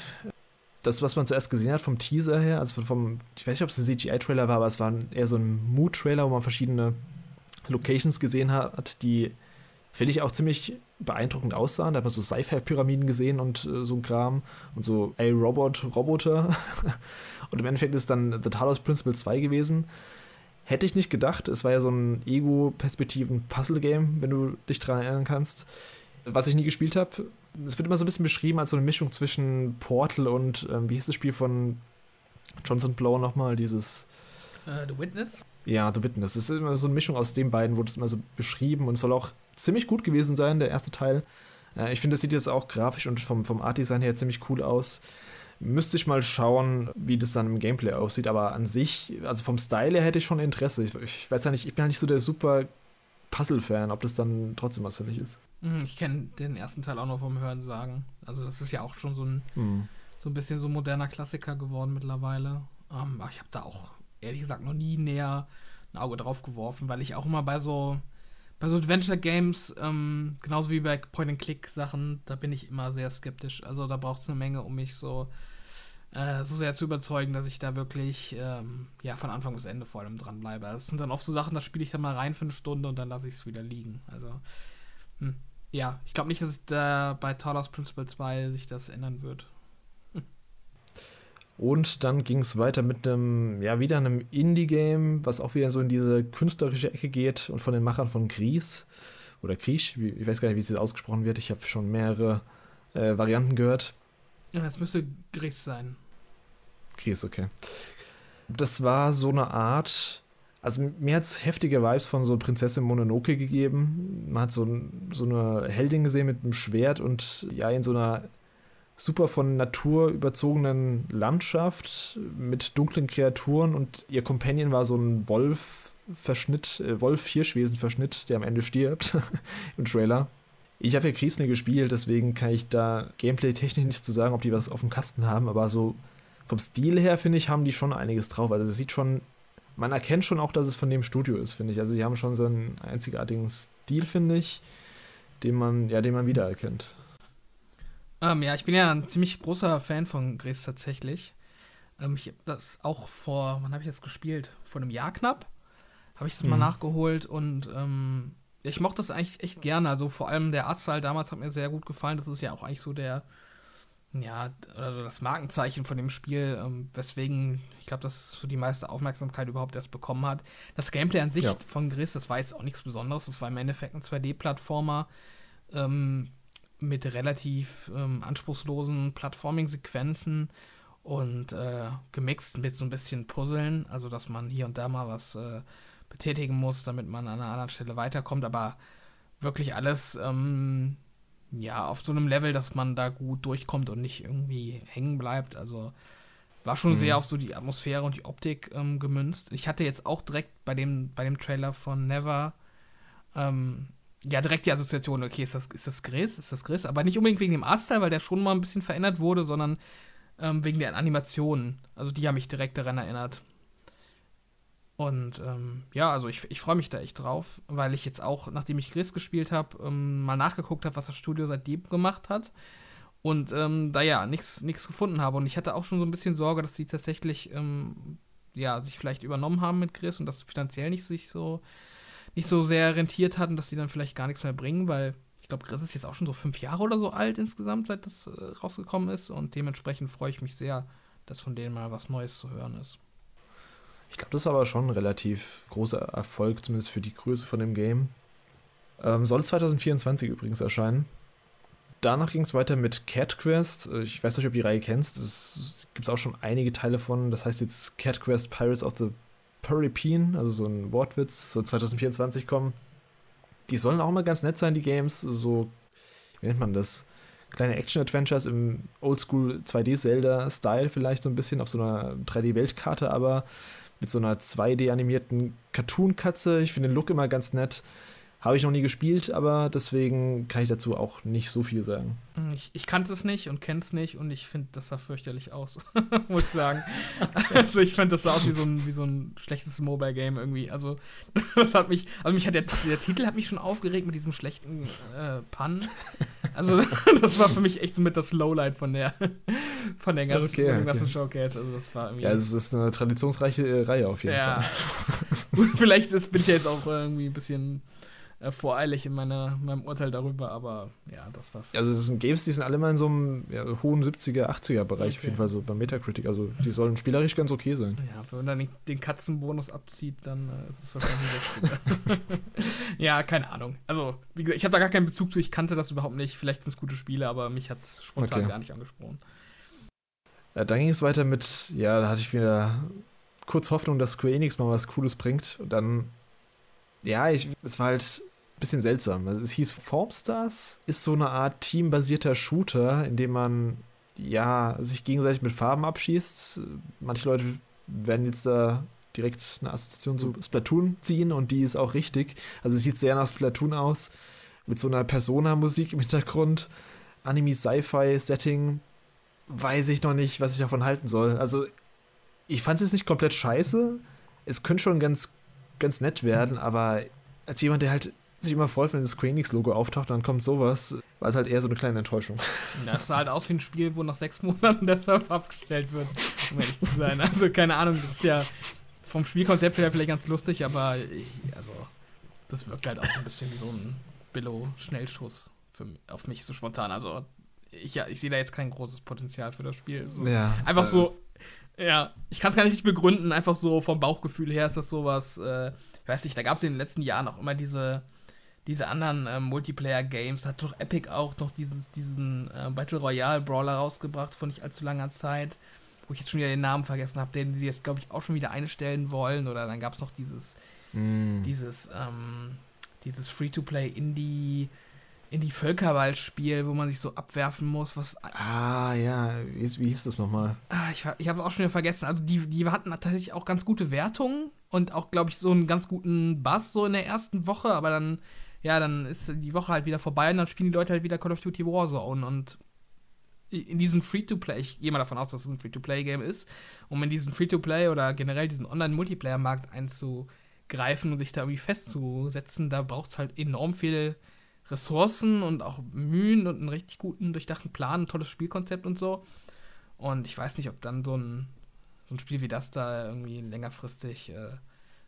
Das, was man zuerst gesehen hat vom Teaser her, also vom, ich weiß nicht, ob es ein CGI-Trailer war, aber es war eher so ein Mood-Trailer, wo man verschiedene Locations gesehen hat, die finde ich auch ziemlich beeindruckend aussahen. Da hat man so Sci-Fi-Pyramiden gesehen und äh, so ein Kram und so A-Robot-Roboter. und im Endeffekt ist dann The Talos Principle 2 gewesen. Hätte ich nicht gedacht. Es war ja so ein Ego-Perspektiven-Puzzle-Game, wenn du dich daran erinnern kannst. Was ich nie gespielt habe. Es wird immer so ein bisschen beschrieben als so eine Mischung zwischen Portal und, ähm, wie hieß das Spiel von Johnson Blow nochmal? Dieses. Uh, The Witness? Ja, The Witness. Es ist immer so eine Mischung aus den beiden, wurde es immer so beschrieben und soll auch ziemlich gut gewesen sein, der erste Teil. Äh, ich finde, das sieht jetzt auch grafisch und vom, vom Art-Design her ziemlich cool aus. Müsste ich mal schauen, wie das dann im Gameplay aussieht, aber an sich, also vom Style her hätte ich schon Interesse. Ich, ich weiß ja nicht, ich bin ja nicht so der super Puzzle-Fan, ob das dann trotzdem was für mich ist. Hm, ich kenne den ersten Teil auch noch vom Hören sagen. Also, das ist ja auch schon so ein, mhm. so ein bisschen so moderner Klassiker geworden mittlerweile. Um, ähm, aber ich habe da auch ehrlich gesagt noch nie näher ein Auge drauf geworfen, weil ich auch immer bei so bei so Adventure Games, ähm, genauso wie bei Point-and-Click-Sachen, da bin ich immer sehr skeptisch. Also da braucht es eine Menge, um mich so, äh, so sehr zu überzeugen, dass ich da wirklich ähm, ja, von Anfang bis Ende vor allem dranbleibe. Das sind dann oft so Sachen, da spiele ich dann mal rein für eine Stunde und dann lasse ich es wieder liegen. Also, hm. ja, ich glaube nicht, dass da bei Talos Principle 2 sich das ändern wird. Und dann ging es weiter mit einem, ja, wieder einem Indie-Game, was auch wieder so in diese künstlerische Ecke geht und von den Machern von Gries oder Kriech, ich weiß gar nicht, wie es ausgesprochen wird. Ich habe schon mehrere äh, Varianten gehört. Ja, es müsste Gries sein. Gries, okay. Das war so eine Art, also mir hat es heftige Vibes von so Prinzessin Mononoke gegeben. Man hat so, so eine Heldin gesehen mit einem Schwert und ja, in so einer super von Natur überzogenen Landschaft mit dunklen Kreaturen und ihr Companion war so ein Wolf-Verschnitt, äh, Wolf-Hirschwesen-Verschnitt, der am Ende stirbt im Trailer. Ich habe ja Kriesne gespielt, deswegen kann ich da gameplay-technisch nichts zu sagen, ob die was auf dem Kasten haben, aber so vom Stil her, finde ich, haben die schon einiges drauf. Also es sieht schon, man erkennt schon auch, dass es von dem Studio ist, finde ich. Also die haben schon so einen einzigartigen Stil, finde ich, den man, ja, den man wiedererkennt. Ähm, ja, ich bin ja ein ziemlich großer Fan von Grace tatsächlich. Ähm, ich habe das auch vor, wann habe ich das gespielt? Vor einem Jahr knapp. Habe ich das mhm. mal nachgeholt und ähm, ich mochte das eigentlich echt gerne. Also vor allem der Artstyle damals hat mir sehr gut gefallen. Das ist ja auch eigentlich so der, ja, also das Markenzeichen von dem Spiel, ähm, weswegen ich glaube, das so die meiste Aufmerksamkeit überhaupt erst bekommen hat. Das Gameplay an sich ja. von Gris, das war jetzt auch nichts Besonderes. Das war im Endeffekt ein 2D-Plattformer. Ähm, mit relativ ähm, anspruchslosen Plattforming-Sequenzen und äh, gemixt mit so ein bisschen Puzzeln, also dass man hier und da mal was äh, betätigen muss, damit man an einer anderen Stelle weiterkommt, aber wirklich alles ähm, ja auf so einem Level, dass man da gut durchkommt und nicht irgendwie hängen bleibt. Also war schon mhm. sehr auf so die Atmosphäre und die Optik ähm, gemünzt. Ich hatte jetzt auch direkt bei dem, bei dem Trailer von Never ähm, ja direkt die Assoziation, okay, ist das, ist das Gris, ist das Gris, aber nicht unbedingt wegen dem Artstyle, weil der schon mal ein bisschen verändert wurde, sondern ähm, wegen der Animationen. Also die haben mich direkt daran erinnert. Und ähm, ja, also ich, ich freue mich da echt drauf, weil ich jetzt auch, nachdem ich Gris gespielt habe, ähm, mal nachgeguckt habe, was das Studio seitdem gemacht hat. Und ähm, da ja, nichts gefunden habe. Und ich hatte auch schon so ein bisschen Sorge, dass die tatsächlich ähm, ja, sich vielleicht übernommen haben mit Gris und das finanziell nicht sich so nicht so sehr rentiert hat und dass die dann vielleicht gar nichts mehr bringen, weil ich glaube, Gris ist jetzt auch schon so fünf Jahre oder so alt insgesamt, seit das äh, rausgekommen ist. Und dementsprechend freue ich mich sehr, dass von denen mal was Neues zu hören ist. Ich glaube, das war aber schon ein relativ großer Erfolg, zumindest für die Größe von dem Game. Ähm, soll 2024 übrigens erscheinen. Danach ging es weiter mit Cat Quest. Ich weiß nicht, ob du die Reihe kennst. Es gibt auch schon einige Teile von. Das heißt jetzt Cat Quest Pirates of the Peripin, also so ein Wortwitz, so 2024 kommen. Die sollen auch mal ganz nett sein, die Games. So, wie nennt man das? Kleine Action-Adventures im Oldschool 2D-Zelda-Style, vielleicht so ein bisschen auf so einer 3D-Weltkarte, aber mit so einer 2D-animierten Cartoon-Katze. Ich finde den Look immer ganz nett. Habe ich noch nie gespielt, aber deswegen kann ich dazu auch nicht so viel sagen. Hm, ich, ich kannte es nicht und kenne es nicht und ich finde, das sah fürchterlich aus, muss ich sagen. also ich fand, das sah aus wie so ein, wie so ein schlechtes Mobile-Game irgendwie. Also das hat mich, also mich hat der, der Titel hat mich schon aufgeregt mit diesem schlechten äh, Pun. Also das war für mich echt so mit das Lowlight von der, von der ganzen, okay, okay. ganzen Showcase. Also das war irgendwie. Ja, es ist eine traditionsreiche äh, Reihe auf jeden ja. Fall. Vielleicht ist, bin ich ja jetzt auch irgendwie ein bisschen äh, voreilig in meiner, meinem Urteil darüber, aber ja, das war. Also, es sind Games, die sind alle mal in so einem ja, hohen 70er, 80er Bereich, okay. auf jeden Fall so bei Metacritic. Also, die sollen spielerisch ganz okay sein. Ja, wenn man dann den Katzenbonus abzieht, dann äh, ist es wahrscheinlich 60er. ja, keine Ahnung. Also, wie gesagt, ich habe da gar keinen Bezug zu, ich kannte das überhaupt nicht. Vielleicht sind es gute Spiele, aber mich hat es spontan okay. gar nicht angesprochen. Ja, dann ging es weiter mit, ja, da hatte ich wieder kurz Hoffnung, dass Square Enix mal was Cooles bringt. Und dann, ja, ich, es war halt bisschen seltsam. Also es hieß Formstars, ist so eine Art teambasierter Shooter, in dem man ja sich gegenseitig mit Farben abschießt. Manche Leute werden jetzt da direkt eine Assoziation zu Splatoon ziehen und die ist auch richtig. Also es sieht sehr nach Splatoon aus, mit so einer Persona-Musik im Hintergrund, Anime-Sci-Fi-Setting. Weiß ich noch nicht, was ich davon halten soll. Also ich fand es jetzt nicht komplett scheiße. Es könnte schon ganz, ganz nett werden, aber als jemand, der halt sich immer freut, wenn das Square Enix-Logo auftaucht, dann kommt sowas, war es halt eher so eine kleine Enttäuschung. Das sah halt aus wie ein Spiel, wo nach sechs Monaten der Server abgestellt wird, um ehrlich zu sein. Also keine Ahnung, das ist ja vom Spielkonzept her vielleicht ganz lustig, aber also das wirkt halt auch so ein bisschen wie so ein Billo-Schnellschuss auf mich so spontan. Also ich, ja, ich sehe da jetzt kein großes Potenzial für das Spiel. So. Ja, einfach äh, so, ja, ich kann es gar nicht begründen, einfach so vom Bauchgefühl her ist das sowas, äh, ich weiß nicht, da gab es in den letzten Jahren auch immer diese diese anderen äh, Multiplayer-Games, hat doch Epic auch noch dieses, diesen äh, Battle Royale-Brawler rausgebracht vor nicht allzu langer Zeit, wo ich jetzt schon wieder den Namen vergessen habe, den sie jetzt, glaube ich, auch schon wieder einstellen wollen. Oder dann gab es noch dieses, mm. dieses, ähm, dieses Free-to-Play-Indie- in die Völkerballspiel, wo man sich so abwerfen muss. Was ah, ja, wie, wie hieß das nochmal? Ah, ich ich habe es auch schon wieder vergessen. Also, die, die hatten tatsächlich auch ganz gute Wertungen und auch, glaube ich, so einen ganz guten Bass so in der ersten Woche, aber dann ja, dann ist die Woche halt wieder vorbei und dann spielen die Leute halt wieder Call of Duty Warzone und in diesem Free-to-Play, ich gehe mal davon aus, dass es ein Free-to-Play-Game ist, um in diesen Free-to-Play oder generell diesen Online-Multiplayer-Markt einzugreifen und sich da irgendwie festzusetzen, da braucht es halt enorm viel Ressourcen und auch Mühen und einen richtig guten, durchdachten Plan, ein tolles Spielkonzept und so. Und ich weiß nicht, ob dann so ein, so ein Spiel wie das da irgendwie längerfristig äh,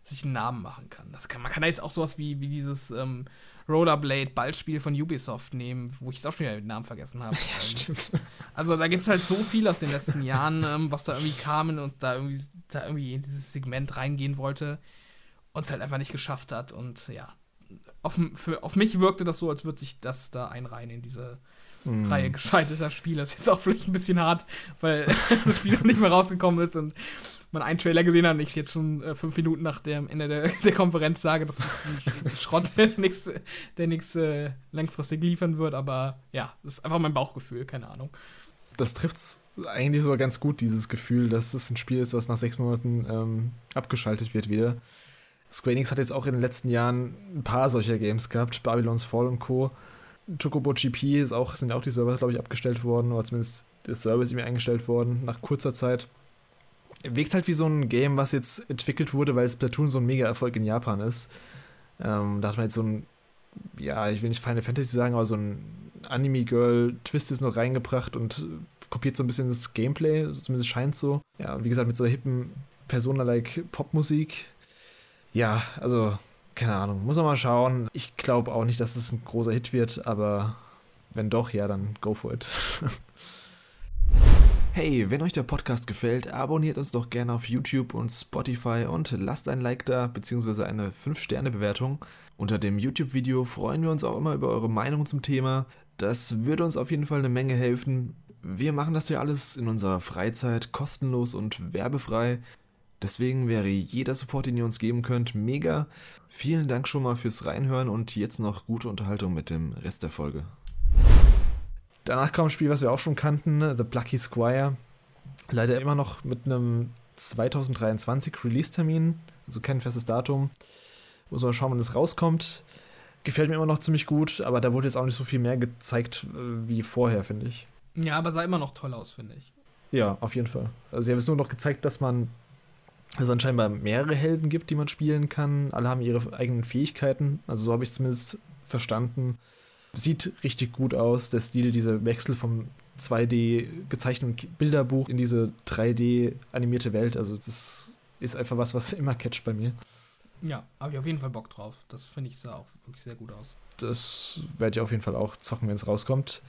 sich einen Namen machen kann. Das kann man kann da jetzt auch sowas wie, wie dieses ähm, Rollerblade-Ballspiel von Ubisoft nehmen, wo ich jetzt auch schon wieder den Namen vergessen habe. Ja, stimmt. Also da gibt es halt so viel aus den letzten Jahren, ähm, was da irgendwie kam und da irgendwie, da irgendwie in dieses Segment reingehen wollte und es halt einfach nicht geschafft hat. Und ja, auf, für, auf mich wirkte das so, als würde sich das da einreihen in diese Reihe gescheiterter Spiele. Das ist jetzt auch vielleicht ein bisschen hart, weil das Spiel noch nicht mehr rausgekommen ist und man einen Trailer gesehen hat und ich jetzt schon äh, fünf Minuten nach dem Ende der, der Konferenz sage, dass es ein Schrott, der nichts der äh, langfristig liefern wird. Aber ja, das ist einfach mein Bauchgefühl, keine Ahnung. Das trifft es eigentlich sogar ganz gut, dieses Gefühl, dass es ein Spiel ist, was nach sechs Monaten ähm, abgeschaltet wird wieder. Square Enix hat jetzt auch in den letzten Jahren ein paar solcher Games gehabt, Babylon's Fall und Co. Chocobo GP ist auch, sind auch die Server, glaube ich, abgestellt worden, oder zumindest der Server ist irgendwie eingestellt worden, nach kurzer Zeit. Wirkt halt wie so ein Game, was jetzt entwickelt wurde, weil Splatoon so ein Mega-Erfolg in Japan ist. Ähm, da hat man jetzt so ein, ja, ich will nicht Final Fantasy sagen, aber so ein Anime-Girl-Twist ist noch reingebracht und kopiert so ein bisschen das Gameplay, zumindest scheint so. Ja, und wie gesagt, mit so hippen Persona-like Popmusik. Ja, also keine Ahnung, muss man mal schauen. Ich glaube auch nicht, dass es ein großer Hit wird, aber wenn doch, ja, dann go for it. Hey, wenn euch der Podcast gefällt, abonniert uns doch gerne auf YouTube und Spotify und lasst ein Like da bzw. eine 5-Sterne-Bewertung. Unter dem YouTube-Video freuen wir uns auch immer über eure Meinung zum Thema. Das würde uns auf jeden Fall eine Menge helfen. Wir machen das ja alles in unserer Freizeit kostenlos und werbefrei. Deswegen wäre jeder Support, den ihr uns geben könnt, mega. Vielen Dank schon mal fürs Reinhören und jetzt noch gute Unterhaltung mit dem Rest der Folge. Danach kam ein Spiel, was wir auch schon kannten, ne? The Plucky Squire. Leider immer noch mit einem 2023 Release-Termin, also kein festes Datum. Muss man schauen, wann es rauskommt. Gefällt mir immer noch ziemlich gut, aber da wurde jetzt auch nicht so viel mehr gezeigt äh, wie vorher, finde ich. Ja, aber sah immer noch toll aus, finde ich. Ja, auf jeden Fall. Also sie haben es nur noch gezeigt, dass man es anscheinend mehrere Helden gibt, die man spielen kann. Alle haben ihre eigenen Fähigkeiten. Also so habe ich es zumindest verstanden. Sieht richtig gut aus. Der Stil, dieser Wechsel vom 2D gezeichneten Bilderbuch in diese 3D animierte Welt. Also das ist einfach was, was immer catcht bei mir. Ja, habe ich auf jeden Fall Bock drauf. Das finde ich sah auch wirklich sehr gut aus. Das werde ich auf jeden Fall auch zocken, wenn es rauskommt.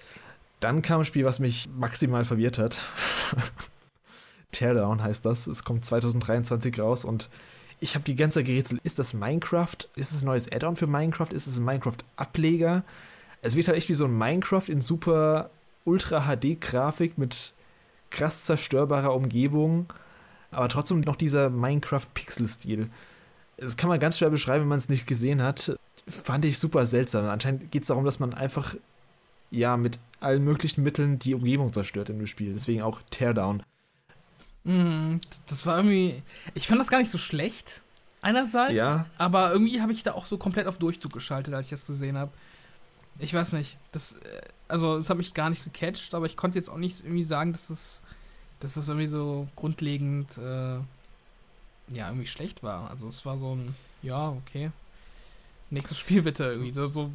Dann kam ein Spiel, was mich maximal verwirrt hat. Teardown heißt das. Es kommt 2023 raus und ich habe die ganze Zeit gerätselt, ist das Minecraft? Ist es ein neues Add-on für Minecraft? Ist es ein Minecraft-Ableger? Es wird halt echt wie so ein Minecraft in super Ultra-HD-Grafik mit krass zerstörbarer Umgebung, aber trotzdem noch dieser Minecraft-Pixel-Stil. Das kann man ganz schwer beschreiben, wenn man es nicht gesehen hat. Fand ich super seltsam. Anscheinend geht es darum, dass man einfach ja mit allen möglichen Mitteln die Umgebung zerstört in dem Spiel. Deswegen auch Teardown. Mm, das war irgendwie. Ich fand das gar nicht so schlecht, einerseits. Ja. Aber irgendwie habe ich da auch so komplett auf Durchzug geschaltet, als ich das gesehen habe. Ich weiß nicht. Das, äh, also, das hat mich gar nicht gecatcht, aber ich konnte jetzt auch nicht irgendwie sagen, dass es, dass es irgendwie so grundlegend, äh, ja, irgendwie schlecht war. Also, es war so ein, ja, okay. Nächstes Spiel bitte irgendwie. So, so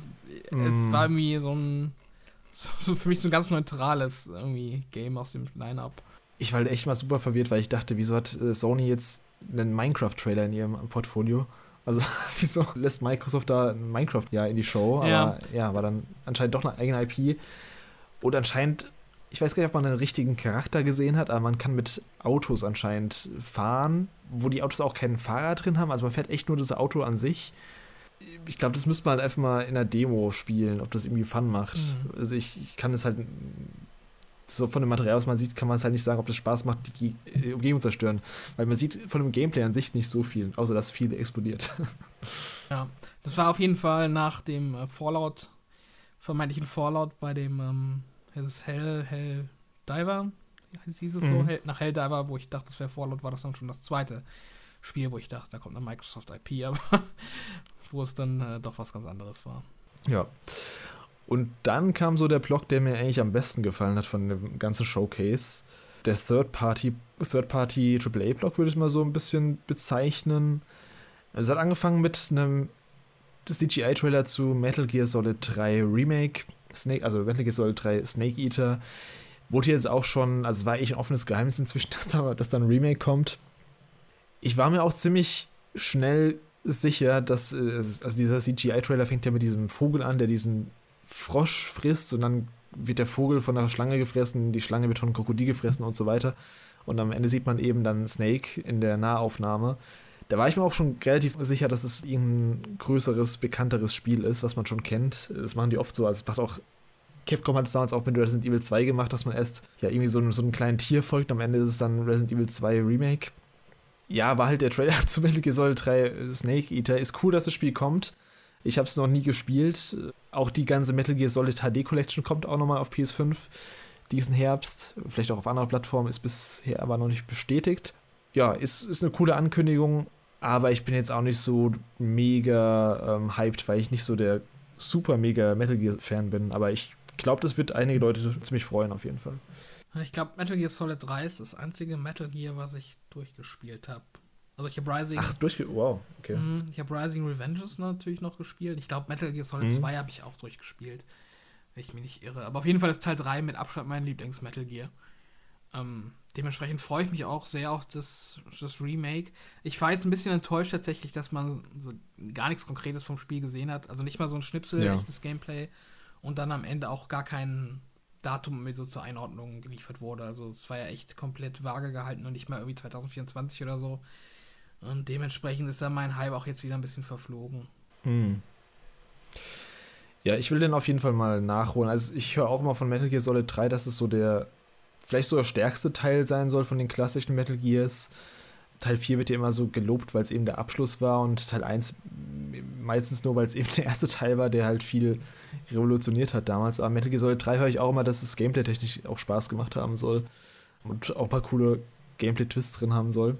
mm. Es war irgendwie so ein, so für mich so ein ganz neutrales irgendwie Game aus dem Line-Up ich war echt mal super verwirrt, weil ich dachte, wieso hat äh, Sony jetzt einen Minecraft-Trailer in ihrem Portfolio? Also, wieso lässt Microsoft da Minecraft ja in die Show? Aber ja, ja war dann anscheinend doch eine eigene IP. Und anscheinend, ich weiß gar nicht, ob man einen richtigen Charakter gesehen hat, aber man kann mit Autos anscheinend fahren, wo die Autos auch keinen Fahrer drin haben. Also man fährt echt nur das Auto an sich. Ich glaube, das müsste man halt einfach mal in einer Demo spielen, ob das irgendwie Fun macht. Mhm. Also ich, ich kann es halt so von dem Material, was man sieht, kann man es halt nicht sagen, ob das Spaß macht, die Umgebung zu zerstören. Weil man sieht von dem Gameplay an sich nicht so viel, außer dass viel explodiert. Ja, das war auf jeden Fall nach dem äh, Fallout, vermeintlichen Fallout bei dem ähm, Hell, Hell Diver, hieß es mhm. so, Hell, nach Helldiver, wo ich dachte, das wäre Fallout, war das dann schon das zweite Spiel, wo ich dachte, da kommt eine Microsoft IP, aber wo es dann äh, doch was ganz anderes war. Ja. Und dann kam so der Block, der mir eigentlich am besten gefallen hat von dem ganzen Showcase. Der Third-Party, Third-Party AAA-Block würde ich mal so ein bisschen bezeichnen. Es hat angefangen mit einem CGI-Trailer zu Metal Gear Solid 3 Remake. Snake, also Metal Gear Solid 3 Snake Eater. Wurde jetzt auch schon, also war echt ein offenes Geheimnis inzwischen, dass da, dass da ein Remake kommt. Ich war mir auch ziemlich schnell sicher, dass, äh, also dieser CGI-Trailer fängt ja mit diesem Vogel an, der diesen Frosch frisst und dann wird der Vogel von der Schlange gefressen, die Schlange wird von Krokodil gefressen und so weiter. Und am Ende sieht man eben dann Snake in der Nahaufnahme. Da war ich mir auch schon relativ sicher, dass es irgendein größeres, bekannteres Spiel ist, was man schon kennt. Das machen die oft so. Also es macht auch Capcom hat es damals auch mit Resident Evil 2 gemacht, dass man erst ja irgendwie so, so einem kleinen Tier folgt. Am Ende ist es dann Resident Evil 2 Remake. Ja, war halt der Trailer zu Gear Solid 3 Snake Eater. Ist cool, dass das Spiel kommt. Ich habe es noch nie gespielt. Auch die ganze Metal Gear Solid HD Collection kommt auch nochmal auf PS5 diesen Herbst. Vielleicht auch auf anderen Plattformen, ist bisher aber noch nicht bestätigt. Ja, ist, ist eine coole Ankündigung, aber ich bin jetzt auch nicht so mega ähm, hyped, weil ich nicht so der super mega Metal Gear Fan bin. Aber ich glaube, das wird einige Leute ziemlich freuen, auf jeden Fall. Ich glaube, Metal Gear Solid 3 ist das einzige Metal Gear, was ich durchgespielt habe. Also ich habe Rising. Ach, durchge. Wow, okay. Mh, ich habe Rising Revenges natürlich noch gespielt. Ich glaube, Metal Gear Solid mhm. 2 habe ich auch durchgespielt. Wenn ich mich nicht irre. Aber auf jeden Fall ist Teil 3 mit Abstand mein Lieblings-Metal Gear. Ähm, dementsprechend freue ich mich auch sehr auf das, das Remake. Ich war jetzt ein bisschen enttäuscht tatsächlich, dass man so gar nichts Konkretes vom Spiel gesehen hat. Also nicht mal so ein Schnipsel, ja. echtes Gameplay. Und dann am Ende auch gar kein Datum mit so zur Einordnung geliefert wurde. Also es war ja echt komplett vage gehalten und nicht mal irgendwie 2024 oder so. Und dementsprechend ist da mein Hype auch jetzt wieder ein bisschen verflogen. Hm. Ja, ich will den auf jeden Fall mal nachholen. Also ich höre auch immer von Metal Gear Solid 3, dass es so der, vielleicht so der stärkste Teil sein soll von den klassischen Metal Gears. Teil 4 wird ja immer so gelobt, weil es eben der Abschluss war und Teil 1 meistens nur, weil es eben der erste Teil war, der halt viel revolutioniert hat damals. Aber Metal Gear Solid 3 höre ich auch immer, dass es Gameplay-technisch auch Spaß gemacht haben soll und auch ein paar coole Gameplay-Twists drin haben soll.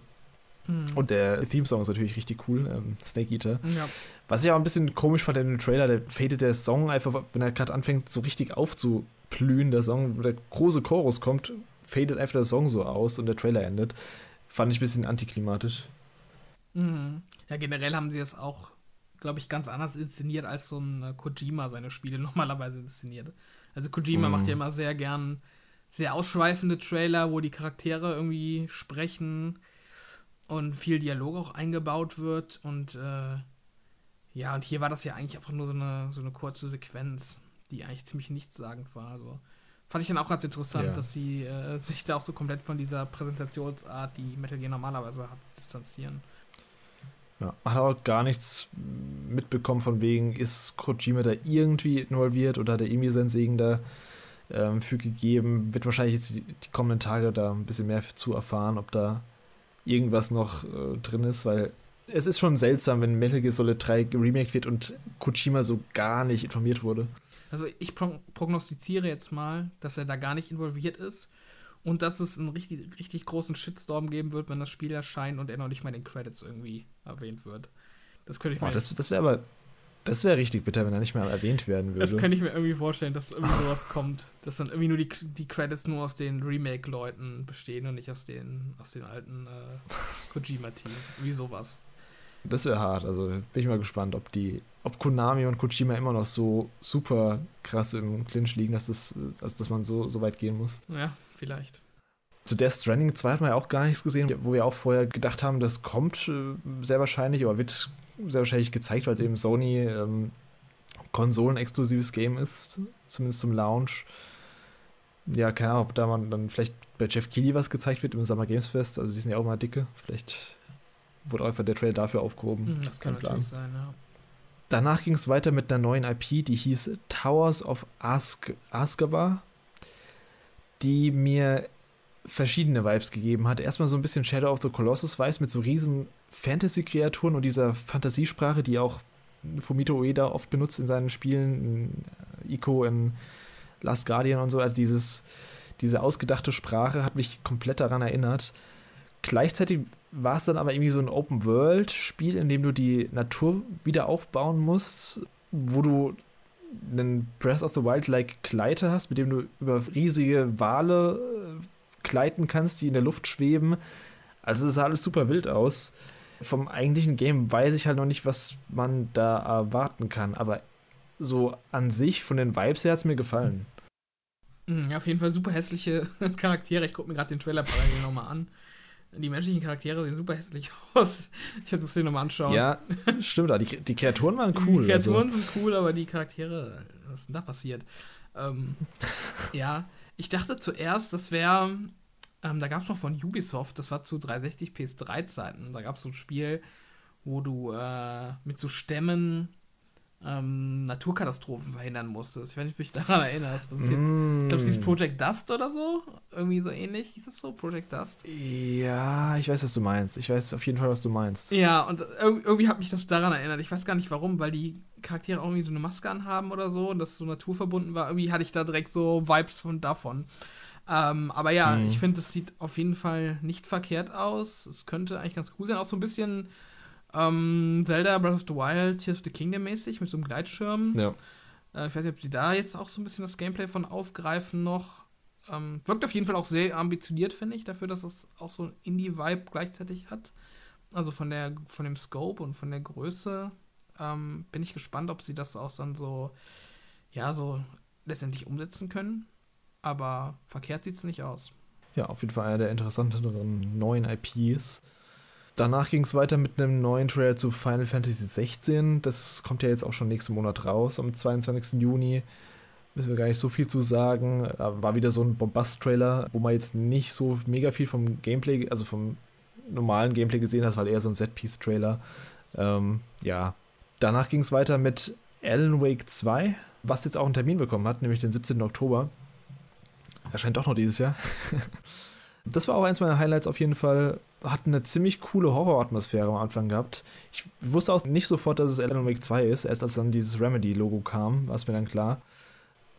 Mhm. Und der Theme-Song ist natürlich richtig cool, ähm, Snake Eater. Ja. Was ich auch ein bisschen komisch fand in dem Trailer, der fadet der Song einfach, wenn er gerade anfängt, so richtig aufzuplühen, der Song, wo der große Chorus kommt, fadet einfach der Song so aus und der Trailer endet. Fand ich ein bisschen antiklimatisch. Mhm. Ja, generell haben sie es auch, glaube ich, ganz anders inszeniert, als so ein Kojima seine Spiele normalerweise inszeniert. Also Kojima mhm. macht ja immer sehr gern sehr ausschweifende Trailer, wo die Charaktere irgendwie sprechen und viel Dialog auch eingebaut wird und äh, ja, und hier war das ja eigentlich einfach nur so eine, so eine kurze Sequenz, die eigentlich ziemlich nichtssagend war. Also fand ich dann auch ganz interessant, ja. dass sie äh, sich da auch so komplett von dieser Präsentationsart, die Metal Gear normalerweise hat, distanzieren. Ja, man hat auch gar nichts mitbekommen von wegen, ist Kojima da irgendwie involviert oder hat er irgendwie sein Segen da ähm, für gegeben. Wird wahrscheinlich jetzt die, die, kommenden Tage da ein bisschen mehr zu erfahren, ob da irgendwas noch äh, drin ist, weil es ist schon seltsam, wenn Metal Gear Solid 3 geremaked wird und Kojima so gar nicht informiert wurde. Also ich prognostiziere jetzt mal, dass er da gar nicht involviert ist und dass es einen richtig, richtig großen Shitstorm geben wird, wenn das Spiel erscheint und er noch nicht mal in den Credits irgendwie erwähnt wird. Das könnte ich mir. Oh, das das wäre aber. Das wäre richtig bitter, wenn er nicht mehr erwähnt werden würde. Das könnte ich mir irgendwie vorstellen, dass irgendwie sowas kommt. Dass dann irgendwie nur die, die Credits nur aus den Remake-Leuten bestehen und nicht aus den, aus den alten äh, Kojima-Team. Wie sowas. Das wäre hart. Also bin ich mal gespannt, ob die, ob Konami und Kojima immer noch so super krass im Clinch liegen, dass, das, dass, dass man so, so weit gehen muss. Ja, vielleicht. Zu Death Stranding 2 hat man ja auch gar nichts gesehen, wo wir auch vorher gedacht haben, das kommt äh, sehr wahrscheinlich, aber wird sehr wahrscheinlich gezeigt, weil es eben Sony ähm, Konsolen-exklusives Game ist, zumindest zum Launch. Ja, keine Ahnung, ob da man dann vielleicht bei Jeff Keighley was gezeigt wird im Summer Games Fest. Also die sind ja auch mal dicke. Vielleicht wurde einfach der Trailer dafür aufgehoben. Hm, das kann natürlich sein, ja. Danach ging es weiter mit einer neuen IP, die hieß Towers of Ask Azkaban, die mir verschiedene Vibes gegeben hat. Erstmal so ein bisschen Shadow of the Colossus Vibes mit so riesen Fantasy-Kreaturen und dieser Fantasiesprache, die auch Fumito Ueda oft benutzt in seinen Spielen, in Ico in Last Guardian und so. Also dieses, diese ausgedachte Sprache hat mich komplett daran erinnert. Gleichzeitig war es dann aber irgendwie so ein Open-World-Spiel, in dem du die Natur wieder aufbauen musst, wo du einen Breath of the Wild-like Gleiter hast, mit dem du über riesige Wale äh, gleiten kannst, die in der Luft schweben. Also es sah alles super wild aus. Vom eigentlichen Game weiß ich halt noch nicht, was man da erwarten kann, aber so an sich, von den Vibes her hat es mir gefallen. Ja, auf jeden Fall super hässliche Charaktere. Ich gucke mir gerade den Trailer parallel nochmal an. Die menschlichen Charaktere sehen super hässlich aus. Ich muss den nochmal anschauen. Ja, stimmt. Die, die Kreaturen waren cool. Die Kreaturen also. sind cool, aber die Charaktere, was ist denn da passiert? Ähm, ja, ich dachte zuerst, das wäre, ähm, da gab es noch von Ubisoft, das war zu 360 PS3-Zeiten. Da gab es so ein Spiel, wo du äh, mit so Stämmen ähm, Naturkatastrophen verhindern musstest. Ich weiß nicht, ob du dich daran erinnerst. Das ist jetzt, mm. Ich glaube, es hieß Project Dust oder so. Irgendwie so ähnlich. Hieß es so? Project Dust? Ja, ich weiß, was du meinst. Ich weiß auf jeden Fall, was du meinst. Ja, und irgendwie hat mich das daran erinnert. Ich weiß gar nicht warum, weil die Charaktere auch irgendwie so eine Maske anhaben oder so und das so naturverbunden war. Irgendwie hatte ich da direkt so Vibes von davon. Ähm, aber ja, mm. ich finde, es sieht auf jeden Fall nicht verkehrt aus. Es könnte eigentlich ganz cool sein. Auch so ein bisschen ähm, Zelda Breath of the Wild, Tears of the Kingdom mäßig mit so einem Gleitschirm. Ja. Äh, ich weiß nicht, ob sie da jetzt auch so ein bisschen das Gameplay von aufgreifen noch. Ähm, wirkt auf jeden Fall auch sehr ambitioniert, finde ich, dafür, dass es auch so ein Indie-Vibe gleichzeitig hat. Also von der, von dem Scope und von der Größe ähm, bin ich gespannt, ob sie das auch dann so, ja, so letztendlich umsetzen können. Aber verkehrt sieht es nicht aus. Ja, auf jeden Fall einer der interessanteren neuen IPs. Danach ging es weiter mit einem neuen Trailer zu Final Fantasy 16. Das kommt ja jetzt auch schon nächsten Monat raus, am 22. Juni. Müssen wir gar nicht so viel zu sagen. War wieder so ein Bombast-Trailer, wo man jetzt nicht so mega viel vom Gameplay, also vom normalen Gameplay gesehen hat, weil eher so ein Set-Piece-Trailer. Ähm, ja. Danach ging es weiter mit Alan Wake 2, was jetzt auch einen Termin bekommen hat, nämlich den 17. Oktober. Erscheint doch noch dieses Jahr. das war auch eins meiner Highlights auf jeden Fall. Hat eine ziemlich coole Horroratmosphäre am Anfang gehabt. Ich wusste auch nicht sofort, dass es Alan Wake 2 ist, erst als dann dieses Remedy-Logo kam, war es mir dann klar.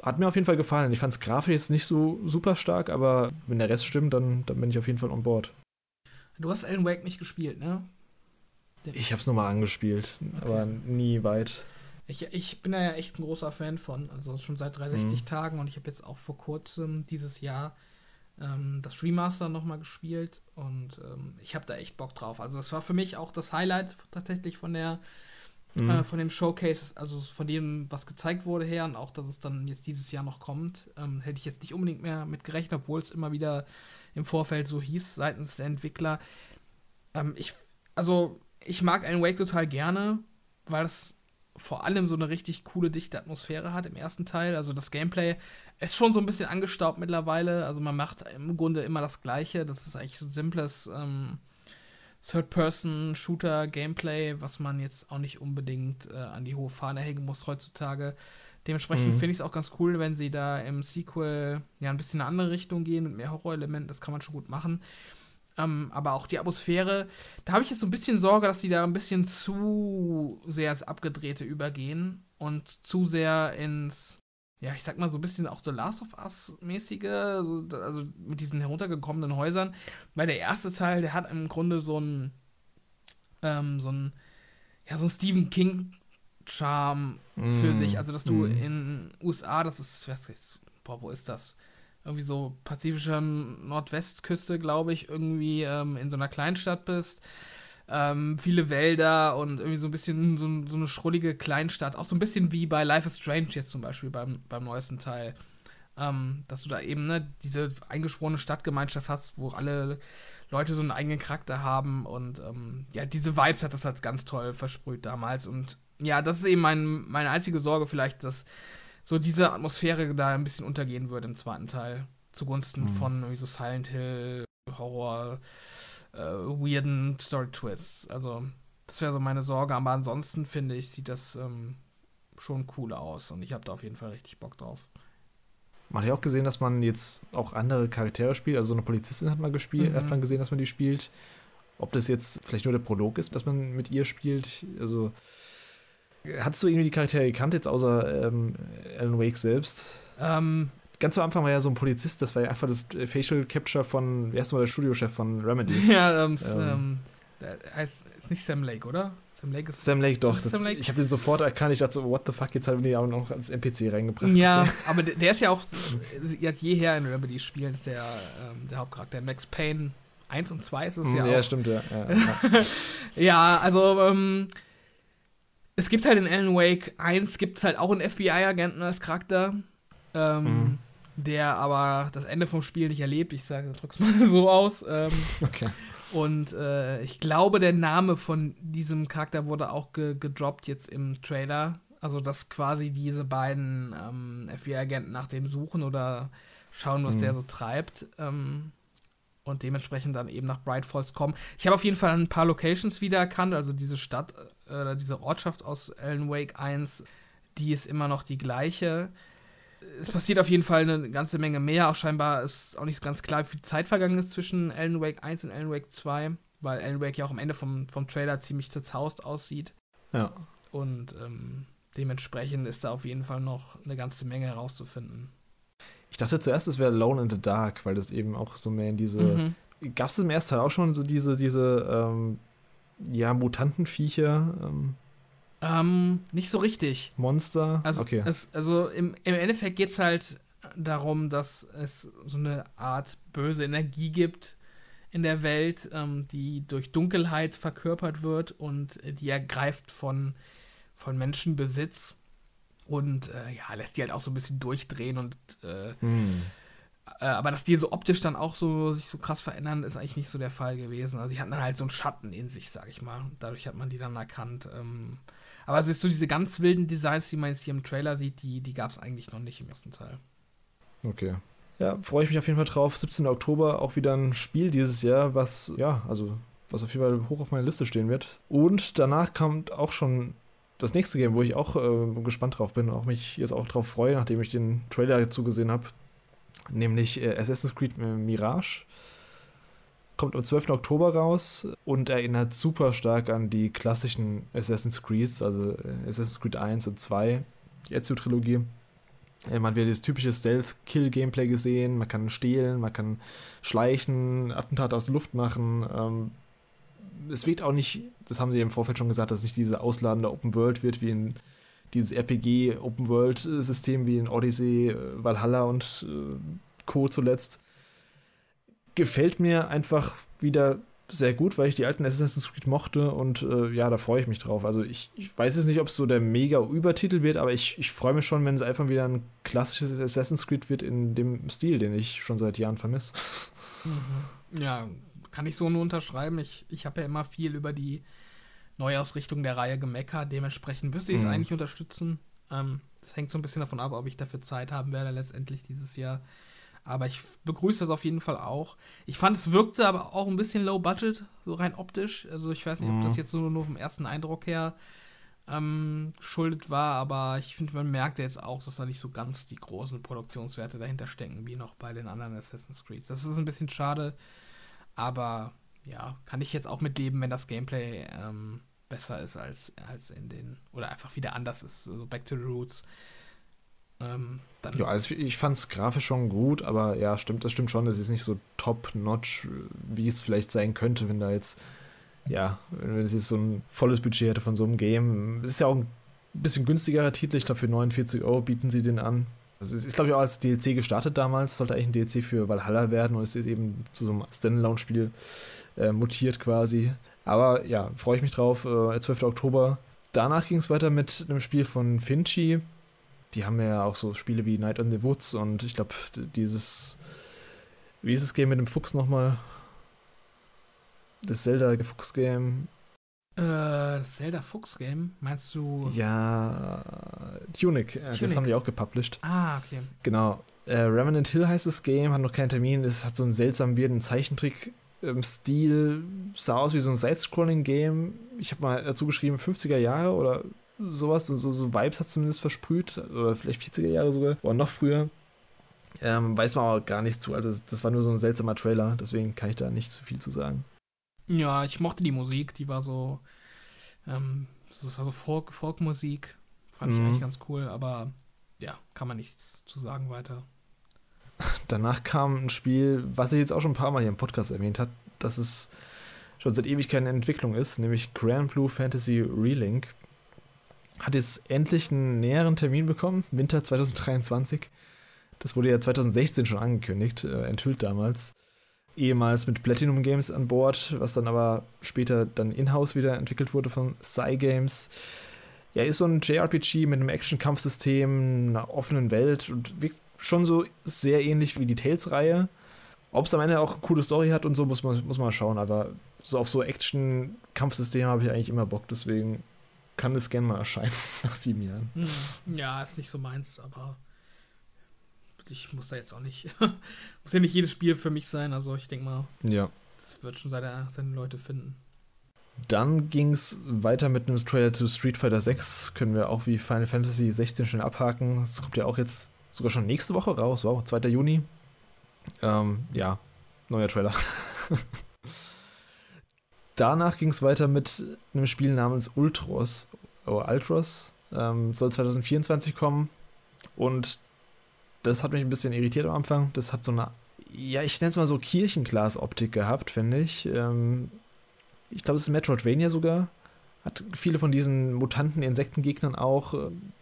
Hat mir auf jeden Fall gefallen. Ich fand es grafisch jetzt nicht so super stark, aber wenn der Rest stimmt, dann, dann bin ich auf jeden Fall on board. Du hast Alan Wake nicht gespielt, ne? Ich hab's nochmal angespielt, okay. aber nie weit. Ich, ich bin da ja echt ein großer Fan von, also schon seit 360 mhm. Tagen und ich habe jetzt auch vor kurzem dieses Jahr ähm, das Remaster nochmal gespielt und ähm, ich habe da echt Bock drauf. Also das war für mich auch das Highlight tatsächlich von der mhm. äh, von dem Showcase, also von dem, was gezeigt wurde her und auch, dass es dann jetzt dieses Jahr noch kommt, ähm, hätte ich jetzt nicht unbedingt mehr mit gerechnet, obwohl es immer wieder im Vorfeld so hieß seitens der Entwickler. Ähm, ich, also ich mag Alan Wake total gerne, weil es vor allem so eine richtig coole, dichte Atmosphäre hat im ersten Teil. Also das Gameplay ist schon so ein bisschen angestaubt mittlerweile. Also man macht im Grunde immer das Gleiche. Das ist eigentlich so ein simples ähm, Third-Person-Shooter-Gameplay, was man jetzt auch nicht unbedingt äh, an die hohe Fahne hängen muss heutzutage. Dementsprechend mhm. finde ich es auch ganz cool, wenn sie da im Sequel ja ein bisschen in eine andere Richtung gehen mit mehr Horrorelementen. Das kann man schon gut machen. Ähm, aber auch die Atmosphäre, da habe ich jetzt so ein bisschen Sorge, dass die da ein bisschen zu sehr ins Abgedrehte übergehen und zu sehr ins, ja, ich sag mal so ein bisschen auch so Last of Us-mäßige, also mit diesen heruntergekommenen Häusern. Weil der erste Teil, der hat im Grunde so ein, ähm, so ein, ja, so ein Stephen King Charme mm. für sich. Also, dass du mm. in USA, das ist, was ist, boah, wo ist das? Irgendwie so pazifischer Nordwestküste, glaube ich, irgendwie ähm, in so einer Kleinstadt bist. Ähm, viele Wälder und irgendwie so ein bisschen so, so, eine schrullige Kleinstadt. Auch so ein bisschen wie bei Life is Strange jetzt zum Beispiel beim, beim neuesten Teil. Ähm, dass du da eben ne, diese eingeschworene Stadtgemeinschaft hast, wo alle Leute so einen eigenen Charakter haben und ähm, ja, diese Vibes hat das halt ganz toll versprüht damals und ja, das ist eben mein, meine einzige Sorge vielleicht, dass so diese Atmosphäre da ein bisschen untergehen würde im zweiten Teil. Zugunsten mhm. von irgendwie so Silent Hill, Horror, äh, weirden Story-Twists. Also, das wäre so meine Sorge. Aber ansonsten finde ich, sieht das ähm, schon cool aus. Und ich habe da auf jeden Fall richtig Bock drauf. Man hat ja auch gesehen, dass man jetzt auch andere Charaktere spielt. Also, so eine Polizistin hat man gespielt, mhm. hat man gesehen, dass man die spielt. Ob das jetzt vielleicht nur der Prolog ist, dass man mit ihr spielt. Also, Hattest du irgendwie die Charaktere gekannt, jetzt außer ähm, Alan Wake selbst? Ähm, Ganz am Anfang war ja so ein Polizist, das war ja einfach das Facial Capture von, wie heißt mal der Studiochef von Remedy? Ja, ähm, ähm, heißt, ist nicht Sam Lake, oder? Sam Lake ist. Sam Lake, doch. Das, Sam Lake? Ich habe den sofort erkannt. Ich dachte so, what the fuck, jetzt haben die auch noch als NPC reingebracht. Ja, aber der, der, ist ja auch, hat jeher in Remedy spielen, ist der, ähm, der Hauptcharakter. Max Payne 1 und 2 ist es hm, ja, ja auch. Ja, stimmt, ja. Ja, ja. ja also, ähm, es gibt halt in Alan Wake 1 gibt es halt auch einen FBI-Agenten als Charakter, ähm, mhm. der aber das Ende vom Spiel nicht erlebt. Ich sage, drück's mal so aus. Ähm, okay. Und äh, ich glaube, der Name von diesem Charakter wurde auch ge gedroppt jetzt im Trailer. Also, dass quasi diese beiden ähm, FBI-Agenten nach dem suchen oder schauen, was mhm. der so treibt. Ähm, und dementsprechend dann eben nach Bright Falls kommen. Ich habe auf jeden Fall ein paar Locations wiedererkannt, also diese Stadt äh, diese Ortschaft aus Alan Wake 1, die ist immer noch die gleiche. Es passiert auf jeden Fall eine ganze Menge mehr. Auch scheinbar ist auch nicht ganz klar, wie viel Zeit vergangen ist zwischen Alan Wake 1 und Alan Wake 2, weil Alan Wake ja auch am Ende vom, vom Trailer ziemlich zerzaust aussieht. Ja. Und ähm, dementsprechend ist da auf jeden Fall noch eine ganze Menge herauszufinden. Ich dachte zuerst, es wäre Alone in the Dark, weil das eben auch so mehr in diese. Mhm. Gab es im ersten Teil auch schon so diese, diese, ähm, ja, Mutantenviecher? Ähm, ähm, nicht so richtig. Monster? Also, okay. Es, also im, im Endeffekt geht es halt darum, dass es so eine Art böse Energie gibt in der Welt, ähm, die durch Dunkelheit verkörpert wird und die ergreift von, von Menschen Besitz und äh, ja, lässt die halt auch so ein bisschen durchdrehen und äh, hm. äh, aber dass die so optisch dann auch so sich so krass verändern, ist eigentlich nicht so der Fall gewesen. Also die hatten dann halt so einen Schatten in sich, sag ich mal. Dadurch hat man die dann erkannt. Ähm, aber es ist so diese ganz wilden Designs, die man jetzt hier im Trailer sieht, die, die gab es eigentlich noch nicht im ersten Teil. Okay. Ja, freue ich mich auf jeden Fall drauf. 17. Oktober auch wieder ein Spiel dieses Jahr, was, ja, also, was auf jeden Fall hoch auf meiner Liste stehen wird. Und danach kommt auch schon das nächste Game, wo ich auch äh, gespannt drauf bin und auch mich jetzt auch drauf freue, nachdem ich den Trailer zugesehen habe, nämlich äh, Assassin's Creed äh, Mirage. Kommt am 12. Oktober raus und erinnert super stark an die klassischen Assassin's Creeds, also äh, Assassin's Creed 1 und 2, die Ezio-Trilogie. Äh, man wird das typische Stealth-Kill-Gameplay gesehen, man kann stehlen, man kann schleichen, Attentate aus der Luft machen, ähm, es wird auch nicht, das haben sie im Vorfeld schon gesagt, dass es nicht diese ausladende Open World wird, wie in dieses RPG Open World System wie in Odyssey, äh, Valhalla und äh, Co. zuletzt. Gefällt mir einfach wieder sehr gut, weil ich die alten Assassin's Creed mochte und äh, ja, da freue ich mich drauf. Also ich, ich weiß jetzt nicht, ob es so der mega Übertitel wird, aber ich, ich freue mich schon, wenn es einfach wieder ein klassisches Assassin's Creed wird in dem Stil, den ich schon seit Jahren vermisse. Mhm. Ja, kann ich so nur unterschreiben. Ich, ich habe ja immer viel über die Neuausrichtung der Reihe gemeckert. Dementsprechend müsste ich es mhm. eigentlich unterstützen. Ähm, das hängt so ein bisschen davon ab, ob ich dafür Zeit haben werde letztendlich dieses Jahr. Aber ich begrüße das auf jeden Fall auch. Ich fand, es wirkte aber auch ein bisschen low budget, so rein optisch. Also ich weiß nicht, ob das mhm. jetzt nur, nur vom ersten Eindruck her ähm, geschuldet war, aber ich finde, man merkt jetzt auch, dass da nicht so ganz die großen Produktionswerte dahinter stecken, wie noch bei den anderen Assassin's Creed. Das ist ein bisschen schade. Aber ja, kann ich jetzt auch mitleben, wenn das Gameplay ähm, besser ist als, als in den, oder einfach wieder anders ist, so Back to the Roots. Ähm, ja, also ich fand es grafisch schon gut, aber ja, stimmt, das stimmt schon, es ist nicht so top-notch, wie es vielleicht sein könnte, wenn da jetzt, ja, wenn es jetzt so ein volles Budget hätte von so einem Game. Es ist ja auch ein bisschen günstigerer Titel, ich glaube für 49 Euro bieten sie den an. Also es ist, glaube ich, auch als DLC gestartet damals, sollte eigentlich ein DLC für Valhalla werden und es ist eben zu so einem Standalone-Spiel äh, mutiert quasi. Aber ja, freue ich mich drauf, äh, 12. Oktober. Danach ging es weiter mit einem Spiel von Finchi. Die haben ja auch so Spiele wie Night in the Woods und ich glaube, dieses, wie ist das Game mit dem Fuchs nochmal? Das Zelda-Fuchs-Game. Äh, das Zelda Fuchs Game, meinst du? Ja, Tunic, äh, Tunic. das haben die auch gepublished. Ah, okay. Genau. Äh, Remnant Hill heißt das Game, hat noch keinen Termin, es hat so einen seltsamen, wirden Zeichentrick im Stil, sah aus wie so ein Side-Scrolling-Game. Ich habe mal dazu geschrieben, 50er Jahre oder sowas, so, so Vibes hat zumindest versprüht, oder vielleicht 40er Jahre sogar, oder noch früher. Ähm, weiß man aber gar nichts zu, also das war nur so ein seltsamer Trailer, deswegen kann ich da nicht zu viel zu sagen. Ja, ich mochte die Musik, die war so, ähm, das war so Folk, Folkmusik. Fand mhm. ich eigentlich ganz cool, aber ja, kann man nichts zu sagen weiter. Danach kam ein Spiel, was ich jetzt auch schon ein paar Mal hier im Podcast erwähnt hat, dass es schon seit Ewigkeiten in Entwicklung ist, nämlich Grand Blue Fantasy Relink. Hat jetzt endlich einen näheren Termin bekommen, Winter 2023. Das wurde ja 2016 schon angekündigt, äh, enthüllt damals ehemals mit Platinum Games an Bord, was dann aber später dann in-house wieder entwickelt wurde von Cygames. Ja, ist so ein JRPG mit einem Action-Kampfsystem, einer offenen Welt und wirkt schon so sehr ähnlich wie die Tales-Reihe. Ob es am Ende auch eine coole Story hat und so, muss man, muss man schauen, aber so auf so Action-Kampfsysteme habe ich eigentlich immer Bock, deswegen kann es gerne mal erscheinen nach sieben Jahren. Hm. Ja, ist nicht so meins, aber ich muss da jetzt auch nicht, muss ja nicht jedes Spiel für mich sein, also ich denke mal, ja. das wird schon seine, seine Leute finden. Dann ging es weiter mit einem Trailer zu Street Fighter 6. Können wir auch wie Final Fantasy 16 schnell abhaken. Das kommt ja auch jetzt sogar schon nächste Woche raus. Wow, 2. Juni. Ähm, ja, neuer Trailer. Danach ging es weiter mit einem Spiel namens Ultros. Oder oh, Ultros. Ähm, soll 2024 kommen. Und das hat mich ein bisschen irritiert am Anfang. Das hat so eine, ja, ich nenne es mal so Kirchenglas-Optik gehabt, finde ich. Ähm, ich glaube, es ist Metroidvania sogar. Hat viele von diesen mutanten Insektengegnern auch.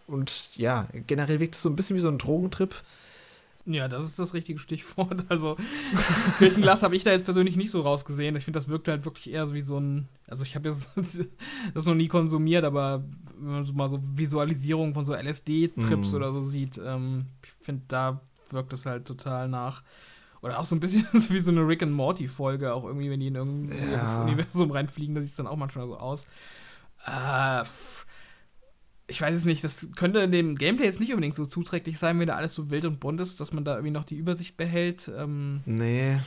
Und ja, generell wirkt es so ein bisschen wie so ein Drogentrip. Ja, das ist das richtige Stichwort. Also, Kirchenglas habe ich da jetzt persönlich nicht so rausgesehen. Ich finde, das wirkt halt wirklich eher so wie so ein. Also, ich habe jetzt das noch nie konsumiert, aber wenn man so mal so Visualisierung von so LSD-Trips mm. oder so sieht, ähm, ich finde, da wirkt es halt total nach. Oder auch so ein bisschen wie so eine Rick and Morty-Folge, auch irgendwie, wenn die in irgendwie ja. Universum reinfliegen, da sieht es dann auch manchmal so aus. Äh, ich weiß es nicht, das könnte dem Gameplay jetzt nicht unbedingt so zuträglich sein, wenn da alles so wild und bunt ist, dass man da irgendwie noch die Übersicht behält. Ähm, nee.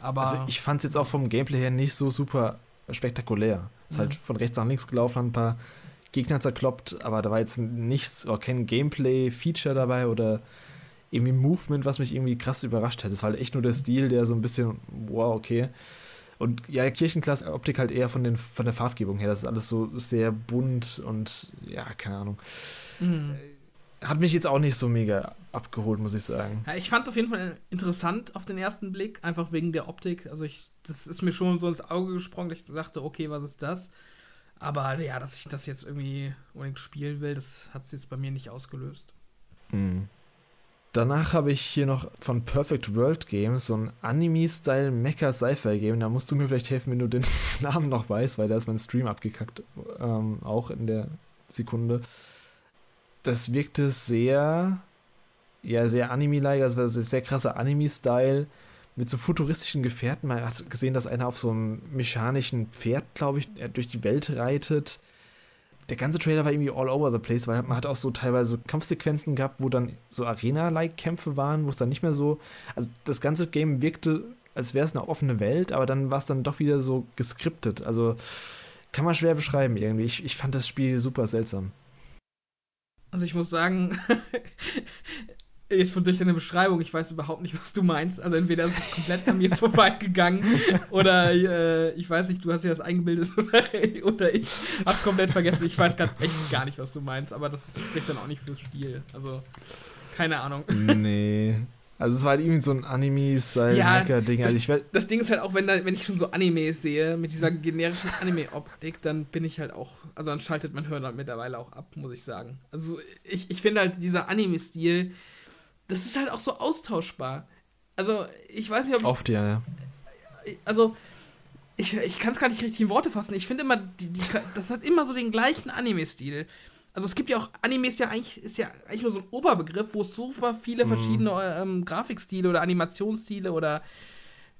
Aber. Also ich fand es jetzt auch vom Gameplay her nicht so super spektakulär. Ist halt mhm. halt von rechts nach links gelaufen, ein paar Gegner zerkloppt, aber da war jetzt nichts, oder kein Gameplay-Feature dabei oder irgendwie Movement, was mich irgendwie krass überrascht hat. Es war halt echt nur der Stil, der so ein bisschen, wow, okay. Und ja, Kirchenklasse Optik halt eher von, den, von der Farbgebung her. Das ist alles so sehr bunt und ja, keine Ahnung. Mhm. Hat mich jetzt auch nicht so mega abgeholt, muss ich sagen. Ja, ich fand auf jeden Fall interessant auf den ersten Blick, einfach wegen der Optik. Also ich, das ist mir schon so ins Auge gesprungen, dass ich dachte, okay, was ist das? Aber ja, dass ich das jetzt irgendwie unbedingt spielen will, das hat es jetzt bei mir nicht ausgelöst. Mhm. Danach habe ich hier noch von Perfect World Games so ein Anime-Style Mecha Sci-Fi Game. Da musst du mir vielleicht helfen, wenn du den Namen noch weißt, weil da ist mein Stream abgekackt. Ähm, auch in der Sekunde. Das wirkte sehr, ja, sehr Anime-like, also war sehr krasser Anime-Style mit so futuristischen Gefährten. Man hat gesehen, dass einer auf so einem mechanischen Pferd, glaube ich, durch die Welt reitet der ganze Trailer war irgendwie all over the place, weil man hat auch so teilweise Kampfsequenzen gehabt, wo dann so Arena-like Kämpfe waren, wo es dann nicht mehr so. Also das ganze Game wirkte, als wäre es eine offene Welt, aber dann war es dann doch wieder so geskriptet. Also kann man schwer beschreiben irgendwie. Ich, ich fand das Spiel super seltsam. Also ich muss sagen, jetzt von durch deine Beschreibung, ich weiß überhaupt nicht, was du meinst. Also entweder ist es komplett an mir vorbeigegangen oder äh, ich weiß nicht, du hast dir das eingebildet oder, oder ich hab's komplett vergessen. Ich weiß grad echt gar nicht, was du meinst, aber das spricht dann auch nicht fürs Spiel. Also, keine Ahnung. Nee. Also es war halt irgendwie so ein Anime-Style-Hacker-Ding. Ja, also das, das, Ding ist halt auch, wenn, da, wenn ich schon so Anime sehe, mit dieser generischen Anime-Optik, dann bin ich halt auch, also dann schaltet mein halt mittlerweile auch ab, muss ich sagen. Also ich, ich finde halt dieser Anime-Stil, das ist halt auch so austauschbar. Also, ich weiß nicht, ob ich. Oft, ja, ja. Also, ich, ich kann es gar nicht richtig in Worte fassen. Ich finde immer, die, die, das hat immer so den gleichen Anime-Stil. Also es gibt ja auch, Anime ist ja eigentlich, ist ja eigentlich nur so ein Oberbegriff, wo es super viele mhm. verschiedene ähm, Grafikstile oder Animationsstile oder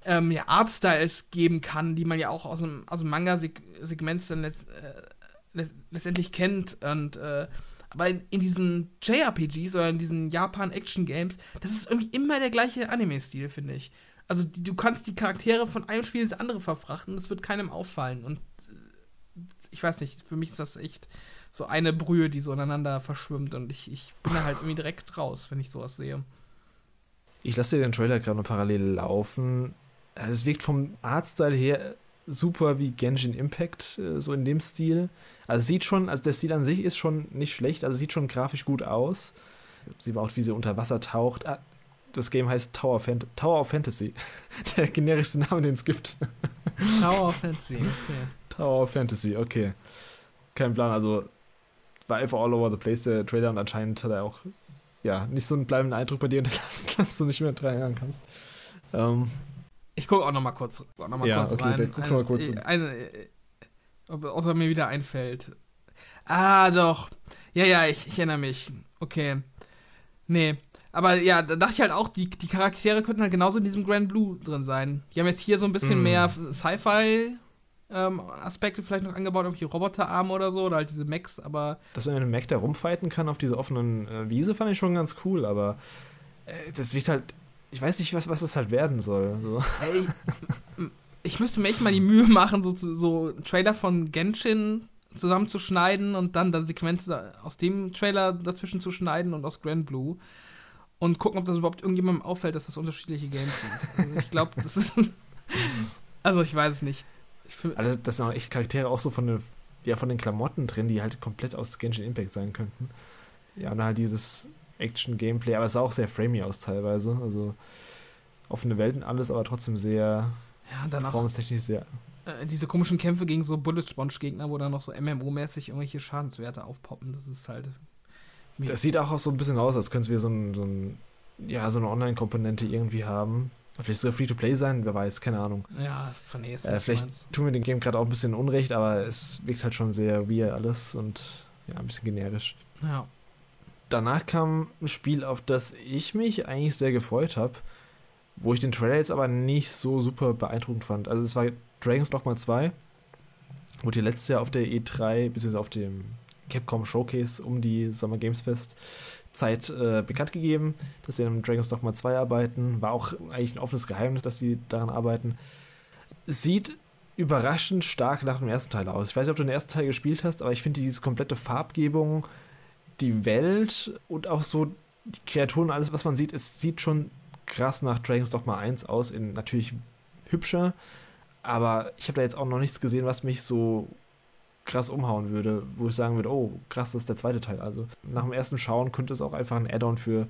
ähm, ja, Artstyles geben kann, die man ja auch aus dem, aus dem Manga-Segment dann letzt, äh, letztendlich kennt. Und äh, aber in, in diesen JRPGs oder in diesen Japan-Action-Games, das ist irgendwie immer der gleiche Anime-Stil, finde ich. Also die, du kannst die Charaktere von einem Spiel ins andere verfrachten, das wird keinem auffallen. Und äh, ich weiß nicht, für mich ist das echt so eine Brühe, die so ineinander verschwimmt. Und ich, ich bin da halt irgendwie direkt raus, wenn ich sowas sehe. Ich lasse dir den Trailer gerade noch parallel laufen. Es wirkt vom Artstyle her super wie Genshin Impact, äh, so in dem Stil. Also sieht schon, also der Stil an sich ist schon nicht schlecht, also sieht schon grafisch gut aus. Sie baut, wie sie unter Wasser taucht. Ah, das Game heißt Tower, Fan Tower of Fantasy. Der generischste Name, den es gibt. Tower of Fantasy, okay. Tower of Fantasy, okay. Kein Plan, also war einfach all over the place der Trailer und anscheinend hat er auch ja, nicht so einen bleibenden Eindruck bei dir hinterlassen, dass du nicht mehr erinnern kannst. Ähm, ich gucke auch noch mal kurz, noch mal ja, kurz okay, rein. Guck mal kurz. Eine, eine, ob, ob, er mir wieder einfällt. Ah, doch. Ja, ja, ich, ich erinnere mich. Okay. Nee. Aber ja, da dachte ich halt auch, die, die Charaktere könnten halt genauso in diesem Grand Blue drin sein. Die haben jetzt hier so ein bisschen mm. mehr Sci-Fi ähm, vielleicht noch angebaut, irgendwie Roboterarme oder so, oder halt diese Mechs, aber. Dass man mit einem Mech da rumfighten kann auf dieser offenen äh, Wiese, fand ich schon ganz cool, aber äh, das wird halt ich weiß nicht, was, was das halt werden soll. So. Ey, ich müsste mir echt mal die Mühe machen, so, so Trailer von Genshin zusammenzuschneiden und dann dann Sequenzen aus dem Trailer dazwischen zu schneiden und aus Grand Blue und gucken, ob das überhaupt irgendjemandem auffällt, dass das unterschiedliche Games sind. Also ich glaube, das ist. also ich weiß es nicht. also das sind auch echt Charaktere auch so von, der, ja, von den Klamotten drin, die halt komplett aus Genshin Impact sein könnten. Ja, und halt dieses Action-Gameplay, aber es sah auch sehr framey aus teilweise. Also offene Welten alles, aber trotzdem sehr ja, dann performance-technisch sehr. Äh, diese komischen Kämpfe gegen so Bullet-Sponge-Gegner, wo dann noch so MMO-mäßig irgendwelche Schadenswerte aufpoppen, das ist halt. Das sieht auch so ein bisschen aus, als könnten wir so, ein, so, ein, ja, so eine Online-Komponente irgendwie haben. Vielleicht sogar Free-to-Play sein, wer weiß, keine Ahnung. Ja, von ES. Äh, vielleicht tun wir dem Game gerade auch ein bisschen Unrecht, aber es wirkt halt schon sehr weird alles und ja, ein bisschen generisch. Ja. Danach kam ein Spiel, auf das ich mich eigentlich sehr gefreut habe wo ich den Trailer jetzt aber nicht so super beeindruckend fand. Also es war Dragon's Dogma 2, wurde hier letztes Jahr auf der E3, beziehungsweise auf dem Capcom Showcase um die Summer Games Fest Zeit äh, bekannt gegeben, dass sie an Dragon's Dogma 2 arbeiten. War auch eigentlich ein offenes Geheimnis, dass sie daran arbeiten. Sieht überraschend stark nach dem ersten Teil aus. Ich weiß nicht, ob du den ersten Teil gespielt hast, aber ich finde diese komplette Farbgebung, die Welt und auch so die Kreaturen, alles, was man sieht, es sieht schon krass nach Dragon's Dogma 1 aus, in natürlich hübscher, aber ich habe da jetzt auch noch nichts gesehen, was mich so krass umhauen würde, wo ich sagen würde, oh, krass, das ist der zweite Teil. Also nach dem ersten Schauen könnte es auch einfach ein Add-on für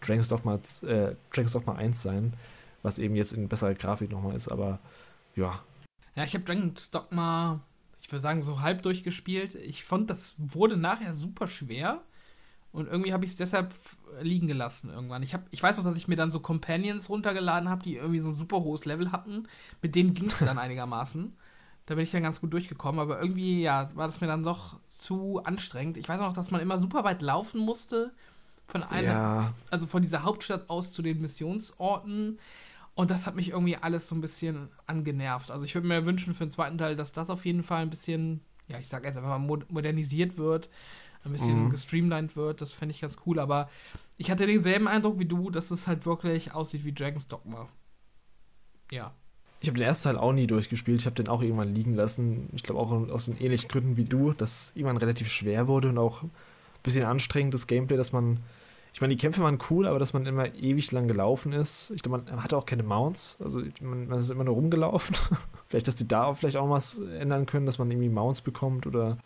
Dragon's Dogma, äh, Dragon's Dogma 1 sein, was eben jetzt in besserer Grafik nochmal ist, aber ja. Ja, ich habe Dragon's Dogma, ich würde sagen, so halb durchgespielt. Ich fand, das wurde nachher super schwer. Und irgendwie habe ich es deshalb liegen gelassen irgendwann. Ich, hab, ich weiß noch, dass ich mir dann so Companions runtergeladen habe, die irgendwie so ein super hohes Level hatten. Mit denen ging es dann einigermaßen. Da bin ich dann ganz gut durchgekommen. Aber irgendwie, ja, war das mir dann doch zu anstrengend. Ich weiß noch, dass man immer super weit laufen musste. Von einer, ja. also von dieser Hauptstadt aus zu den Missionsorten. Und das hat mich irgendwie alles so ein bisschen angenervt. Also ich würde mir wünschen für den zweiten Teil, dass das auf jeden Fall ein bisschen, ja, ich sag jetzt einfach mal modernisiert wird ein bisschen mhm. gestreamlined wird. Das fände ich ganz cool. Aber ich hatte denselben Eindruck wie du, dass es halt wirklich aussieht wie Dragon's Dogma. Ja. Ich habe den ersten Teil auch nie durchgespielt. Ich habe den auch irgendwann liegen lassen. Ich glaube auch aus den ähnlichen Gründen wie du, dass irgendwann relativ schwer wurde und auch ein bisschen anstrengendes Gameplay, dass man. Ich meine, die Kämpfe waren cool, aber dass man immer ewig lang gelaufen ist. Ich glaube, man hatte auch keine Mounts. Also man, man ist immer nur rumgelaufen. vielleicht, dass die da auch vielleicht auch was ändern können, dass man irgendwie Mounts bekommt oder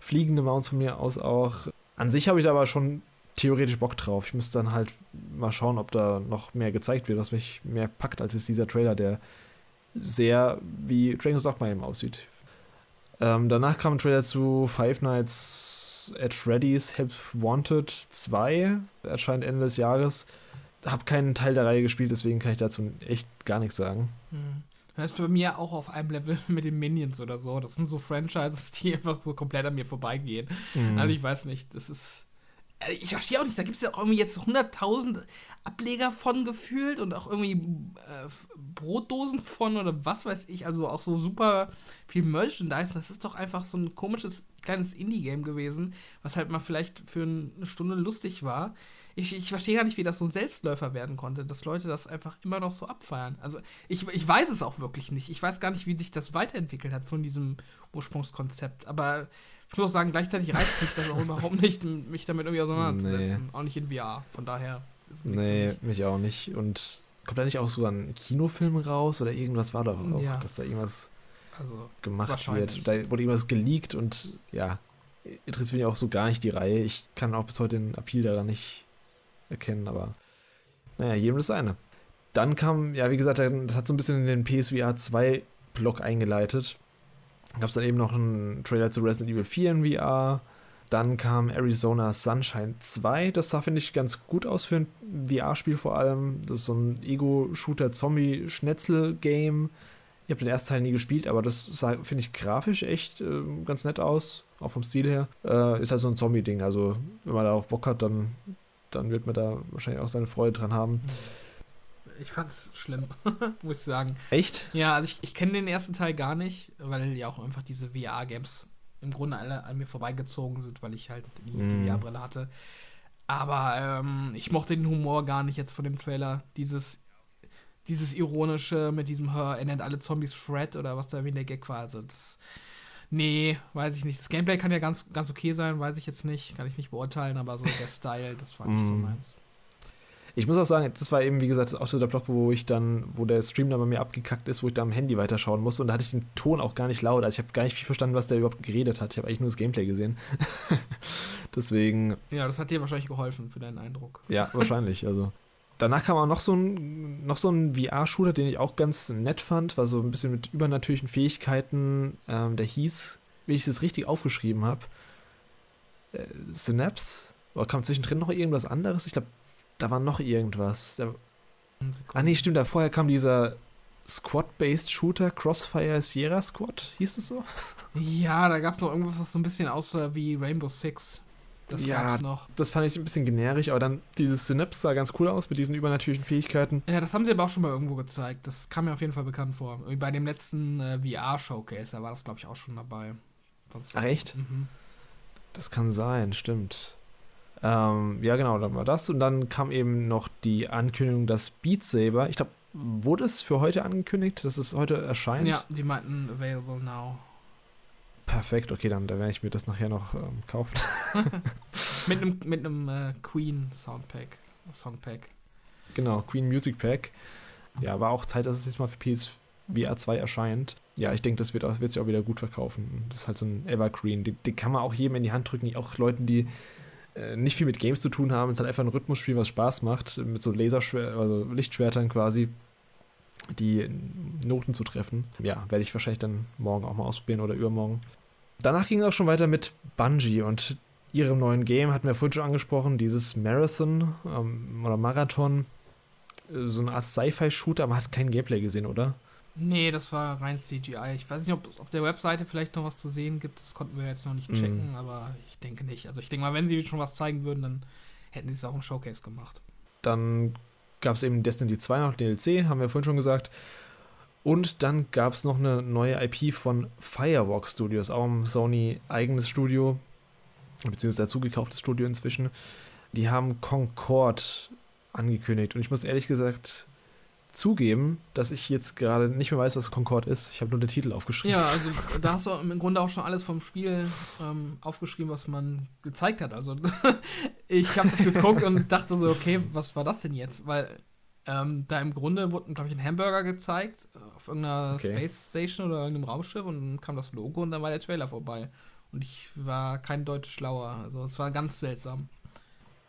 fliegende Mounts von mir aus auch. An sich habe ich aber schon theoretisch Bock drauf. Ich müsste dann halt mal schauen, ob da noch mehr gezeigt wird, was mich mehr packt, als ist dieser Trailer, der sehr wie Dragon's Dogma eben aussieht. Ähm, danach kam ein Trailer zu Five Nights at Freddy's Help Wanted 2, erscheint Ende des Jahres. Habe keinen Teil der Reihe gespielt, deswegen kann ich dazu echt gar nichts sagen. Hm. Das ist für mich auch auf einem Level mit den Minions oder so. Das sind so Franchises, die einfach so komplett an mir vorbeigehen. Mhm. Also ich weiß nicht, das ist. Äh, ich verstehe auch nicht, da gibt es ja auch irgendwie jetzt 100.000 Ableger von gefühlt und auch irgendwie äh, Brotdosen von oder was weiß ich. Also auch so super viel Merchandise. Das ist doch einfach so ein komisches kleines Indie-Game gewesen, was halt mal vielleicht für eine Stunde lustig war ich, ich verstehe gar nicht, wie das so ein Selbstläufer werden konnte, dass Leute das einfach immer noch so abfeiern. Also ich, ich weiß es auch wirklich nicht. Ich weiß gar nicht, wie sich das weiterentwickelt hat von diesem Ursprungskonzept. Aber ich muss auch sagen, gleichzeitig reizt mich das auch überhaupt nicht, mich damit irgendwie auseinanderzusetzen. Nee. Auch nicht in VR. Von daher. Nee, mich auch nicht. Und kommt da nicht auch sogar ein Kinofilm raus oder irgendwas war da auch, ja. dass da irgendwas also, gemacht wird. Da wurde irgendwas geleakt und ja, interessiert mich auch so gar nicht die Reihe. Ich kann auch bis heute den Appeal daran nicht erkennen, aber naja, jedem das eine. Dann kam, ja, wie gesagt, das hat so ein bisschen in den PSVR 2 Block eingeleitet. Gab es dann eben noch einen Trailer zu Resident Evil 4 in VR. Dann kam Arizona Sunshine 2. Das sah, finde ich, ganz gut aus für ein VR-Spiel vor allem. Das ist so ein Ego-Shooter-Zombie-Schnetzel-Game. Ich habe den ersten Teil nie gespielt, aber das sah, finde ich, grafisch echt äh, ganz nett aus. Auch vom Stil her. Äh, ist halt so ein Zombie-Ding. Also, wenn man darauf Bock hat, dann dann wird man da wahrscheinlich auch seine Freude dran haben. Ich fand's schlimm, muss ich sagen. Echt? Ja, also ich, ich kenne den ersten Teil gar nicht, weil ja auch einfach diese VR-Games im Grunde alle an mir vorbeigezogen sind, weil ich halt die, mm. die VR-Brille hatte. Aber ähm, ich mochte den Humor gar nicht jetzt von dem Trailer. Dieses, dieses ironische mit diesem er nennt alle Zombies Fred oder was da wie der Gag war. Also das, nee, weiß ich nicht. Das Gameplay kann ja ganz, ganz okay sein, weiß ich jetzt nicht, kann ich nicht beurteilen, aber so der Style, das war nicht so meins. Ich muss auch sagen, das war eben, wie gesagt, auch so der Block, wo ich dann, wo der Stream dann bei mir abgekackt ist, wo ich da am Handy weiterschauen musste und da hatte ich den Ton auch gar nicht laut. Also ich habe gar nicht viel verstanden, was der überhaupt geredet hat. Ich habe eigentlich nur das Gameplay gesehen. Deswegen. Ja, das hat dir wahrscheinlich geholfen für deinen Eindruck. Ja, wahrscheinlich. Also. Danach kam auch noch so ein, noch so ein VR-Shooter, den ich auch ganz nett fand, war so ein bisschen mit übernatürlichen Fähigkeiten. Ähm, der hieß, wie ich es richtig aufgeschrieben habe, äh, Synapse. Oder kam zwischendrin noch irgendwas anderes? Ich glaube, da war noch irgendwas. Da, ah, nee, stimmt, da vorher kam dieser Squad-Based Shooter, Crossfire Sierra Squad, hieß es so? Ja, da gab es noch irgendwas, was so ein bisschen aussah wie Rainbow Six. Das ja, noch. das fand ich ein bisschen generisch, aber dann dieses Synapse sah ganz cool aus mit diesen übernatürlichen Fähigkeiten. Ja, das haben sie aber auch schon mal irgendwo gezeigt. Das kam mir auf jeden Fall bekannt vor. Bei dem letzten äh, VR-Showcase, da war das, glaube ich, auch schon dabei. Ach, echt? Mhm. Das kann sein, stimmt. Ähm, ja, genau, dann war das. Und dann kam eben noch die Ankündigung, dass Beat Saber, ich glaube, wurde es für heute angekündigt, dass es heute erscheint? Ja, die meinten available now. Perfekt, okay, dann, dann werde ich mir das nachher noch ähm, kaufen. mit einem mit äh, Queen Soundpack, Songpack. Genau, Queen Music Pack. Ja, war auch Zeit, dass es jetzt mal für PSVR 2 erscheint. Ja, ich denke, das wird, das wird sich auch wieder gut verkaufen. Das ist halt so ein Evergreen. Den, den kann man auch jedem in die Hand drücken, auch Leuten, die äh, nicht viel mit Games zu tun haben. Es ist halt einfach ein Rhythmusspiel, was Spaß macht, mit so Laserschwer also Lichtschwertern quasi die Noten zu treffen. Ja, werde ich wahrscheinlich dann morgen auch mal ausprobieren oder übermorgen. Danach ging es auch schon weiter mit Bungie und ihrem neuen Game, hatten wir vorhin schon angesprochen, dieses Marathon ähm, oder Marathon. Äh, so eine Art Sci-Fi-Shooter, aber man hat kein Gameplay gesehen, oder? Nee, das war rein CGI. Ich weiß nicht, ob es auf der Webseite vielleicht noch was zu sehen gibt. Das konnten wir jetzt noch nicht checken, mm. aber ich denke nicht. Also ich denke mal, wenn sie schon was zeigen würden, dann hätten sie es auch im Showcase gemacht. Dann gab es eben Destiny 2 noch DLC, haben wir vorhin schon gesagt. Und dann gab es noch eine neue IP von Firewalk Studios, auch ein Sony eigenes Studio, beziehungsweise dazugekauftes Studio inzwischen. Die haben Concord angekündigt. Und ich muss ehrlich gesagt zugeben, dass ich jetzt gerade nicht mehr weiß, was Concord ist. Ich habe nur den Titel aufgeschrieben. Ja, also da hast du im Grunde auch schon alles vom Spiel ähm, aufgeschrieben, was man gezeigt hat. Also ich habe das geguckt und dachte so, okay, was war das denn jetzt? Weil ähm, da im Grunde wurde, glaube ich, ein Hamburger gezeigt äh, auf irgendeiner okay. Space Station oder irgendeinem Raumschiff und dann kam das Logo und dann war der Trailer vorbei. Und ich war kein Deutsch schlauer. Also es war ganz seltsam.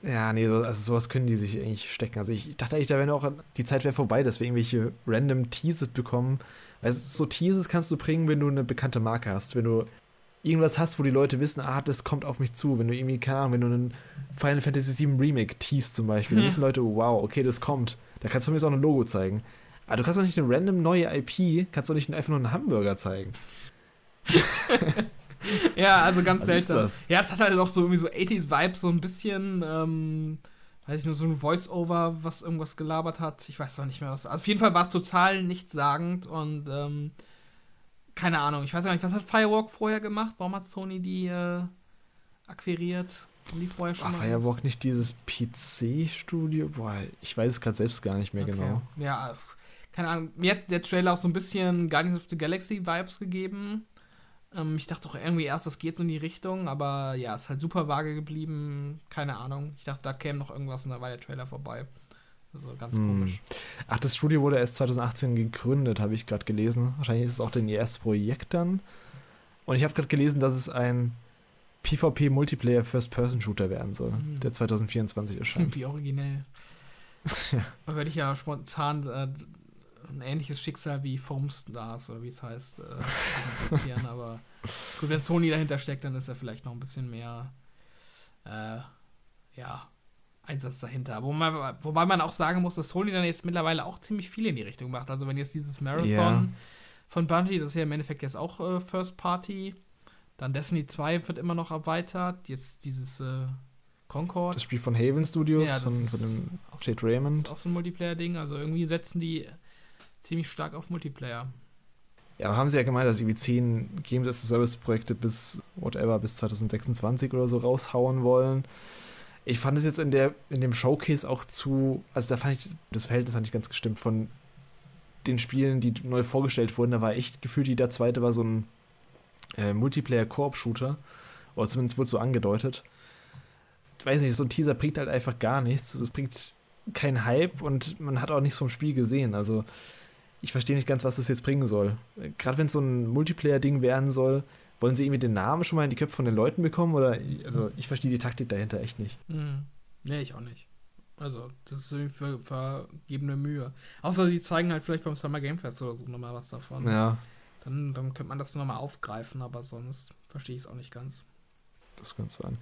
Ja, nee, also sowas können die sich eigentlich stecken. Also ich, dachte eigentlich, da wäre auch, die Zeit wäre vorbei, dass wir irgendwelche random Teases bekommen. Weil so Teases kannst du bringen, wenn du eine bekannte Marke hast. Wenn du irgendwas hast, wo die Leute wissen, ah, das kommt auf mich zu. Wenn du irgendwie, keine Ahnung, wenn du einen Final Fantasy VII Remake teast zum Beispiel, hm. dann wissen Leute, wow, okay, das kommt. Da kannst du mir auch ein Logo zeigen. Aber du kannst doch nicht eine random neue IP, kannst doch nicht einfach nur einen Hamburger zeigen. ja, also ganz Was seltsam. Das? Ja, es hat halt auch so irgendwie so 80s-Vibes, so ein bisschen, ähm, weiß ich nur, so ein Voice-Over, was irgendwas gelabert hat. Ich weiß doch nicht mehr was. Also auf jeden Fall war es total nichtssagend und ähm, keine Ahnung. Ich weiß gar nicht, was hat Firewalk vorher gemacht? Warum hat Sony die äh, akquiriert? Haben die vorher schon War Firewalk nicht dieses PC-Studio? Boah, ich weiß es gerade selbst gar nicht mehr okay. genau. Ja, keine Ahnung. Mir hat der Trailer auch so ein bisschen Guardians of the Galaxy Vibes gegeben. Ähm, ich dachte auch irgendwie erst, das geht so in die Richtung, aber ja, ist halt super vage geblieben. Keine Ahnung. Ich dachte, da käme noch irgendwas und da war der Trailer vorbei. Also ganz hm. komisch. Ach, das Studio wurde erst 2018 gegründet, habe ich gerade gelesen. Wahrscheinlich ist es auch dein erstes Projekt dann. Und ich habe gerade gelesen, dass es ein PvP-Multiplayer First-Person-Shooter werden soll, mhm. der 2024 erscheint. Wie originell. ja. Da werde ich ja spontan äh, ein ähnliches Schicksal wie Foam Stars oder wie es heißt, äh, aber gut, wenn Sony dahinter steckt, dann ist ja vielleicht noch ein bisschen mehr äh, ja, Einsatz dahinter. Wo man, wobei man auch sagen muss, dass Sony dann jetzt mittlerweile auch ziemlich viel in die Richtung macht. Also wenn jetzt dieses Marathon ja. von Bungie, das ist ja im Endeffekt jetzt auch äh, First Party, dann Destiny 2 wird immer noch erweitert, jetzt dieses äh, Concord. Das Spiel von Haven Studios, ja, von, von dem Jade Raymond. Das ist auch so ein Multiplayer-Ding, also irgendwie setzen die ziemlich stark auf Multiplayer. Ja, haben sie ja gemeint, dass irgendwie zehn Games as a Service Projekte bis whatever, bis 2026 oder so raushauen wollen. Ich fand es jetzt in, der, in dem Showcase auch zu, also da fand ich das Verhältnis hat nicht ganz gestimmt von den Spielen, die neu vorgestellt wurden, da war echt gefühlt, jeder zweite war so ein äh, Multiplayer-Koop-Shooter. Oder zumindest wurde so angedeutet. Ich weiß nicht, so ein Teaser bringt halt einfach gar nichts. Es bringt keinen Hype und man hat auch nichts vom Spiel gesehen. Also ich verstehe nicht ganz, was das jetzt bringen soll. Gerade wenn es so ein Multiplayer-Ding werden soll, wollen sie irgendwie den Namen schon mal in die Köpfe von den Leuten bekommen? Oder also ich verstehe die Taktik dahinter echt nicht. Mhm. Nee, ich auch nicht. Also, das ist irgendwie für vergebene Mühe. Außer die zeigen halt vielleicht beim Summer Game Fest oder so nochmal was davon. Ja. Dann, dann könnte man das nochmal aufgreifen, aber sonst verstehe ich es auch nicht ganz. Das könnte sein.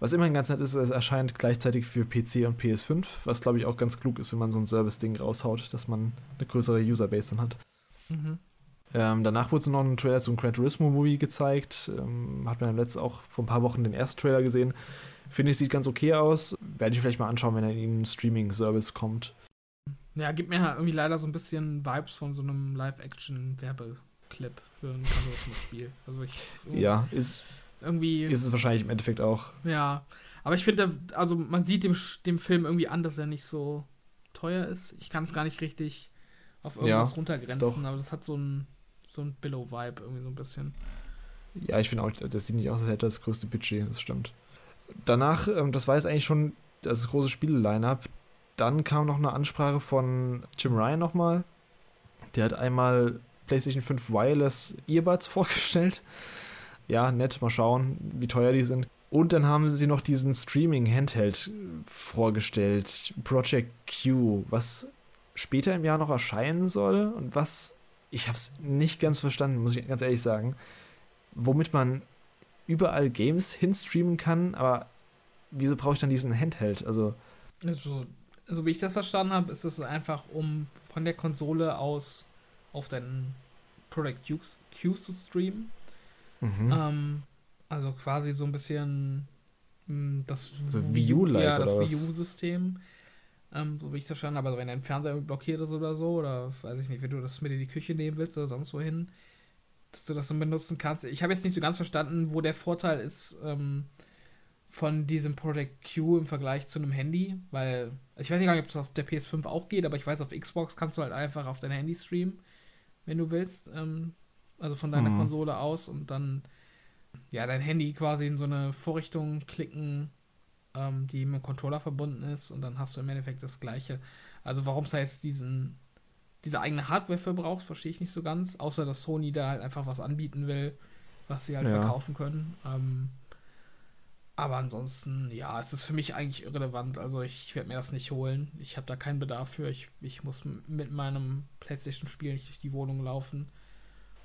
Was immerhin ganz nett ist, es erscheint gleichzeitig für PC und PS5, was glaube ich auch ganz klug ist, wenn man so ein Service-Ding raushaut, dass man eine größere Userbase dann hat. Mhm. Ähm, danach wurde noch ein Trailer zum Gran Turismo-Movie gezeigt. Ähm, hat man letztes auch vor ein paar Wochen den ersten Trailer gesehen. Finde ich, sieht ganz okay aus. Werde ich vielleicht mal anschauen, wenn er in einen Streaming-Service kommt. Ja, gibt mir irgendwie leider so ein bisschen Vibes von so einem Live-Action-Werbeclip für ein Turismo-Spiel. Also ich. Ja, ist irgendwie. Ist es wahrscheinlich im Endeffekt auch. Ja. Aber ich finde, also man sieht dem, dem Film irgendwie an, dass er nicht so teuer ist. Ich kann es gar nicht richtig auf irgendwas ja, runtergrenzen, doch. aber das hat so ein, so ein Billow-Vibe irgendwie so ein bisschen. Ja, ich finde auch, das sieht nicht aus, als hätte das größte Budget, das stimmt. Danach, ähm, das war jetzt eigentlich schon das große Spiele-Line-Up. Dann kam noch eine Ansprache von Jim Ryan nochmal. Der hat einmal PlayStation 5 Wireless Earbuds vorgestellt ja, nett, mal schauen, wie teuer die sind. Und dann haben sie noch diesen Streaming-Handheld vorgestellt, Project Q, was später im Jahr noch erscheinen soll und was, ich habe es nicht ganz verstanden, muss ich ganz ehrlich sagen, womit man überall Games hinstreamen kann, aber wieso brauche ich dann diesen Handheld? Also, also, also wie ich das verstanden habe, ist es einfach, um von der Konsole aus auf deinen Project Q zu streamen. Mhm. Ähm, also quasi so ein bisschen mh, hm, das so Wii U-like ja, das Wii U-System. Ähm, so wie ich das verstanden habe, also wenn dein Fernseher blockiert ist oder so, oder weiß ich nicht, wenn du das mit in die Küche nehmen willst oder sonst wohin, dass du das dann benutzen kannst. Ich habe jetzt nicht so ganz verstanden, wo der Vorteil ist ähm, von diesem Project Q im Vergleich zu einem Handy, weil ich weiß nicht, ob es auf der PS5 auch geht, aber ich weiß, auf Xbox kannst du halt einfach auf dein Handy streamen, wenn du willst. Ähm, also von deiner mhm. Konsole aus und dann ja dein Handy quasi in so eine Vorrichtung klicken, ähm, die mit dem Controller verbunden ist und dann hast du im Endeffekt das gleiche. Also warum es heißt diesen diese eigene Hardware für brauchst, verstehe ich nicht so ganz, außer dass Sony da halt einfach was anbieten will, was sie halt ja. verkaufen können. Ähm, aber ansonsten, ja, es ist für mich eigentlich irrelevant. Also ich werde mir das nicht holen. Ich habe da keinen Bedarf für. Ich, ich muss mit meinem PlayStation-Spiel nicht durch die Wohnung laufen.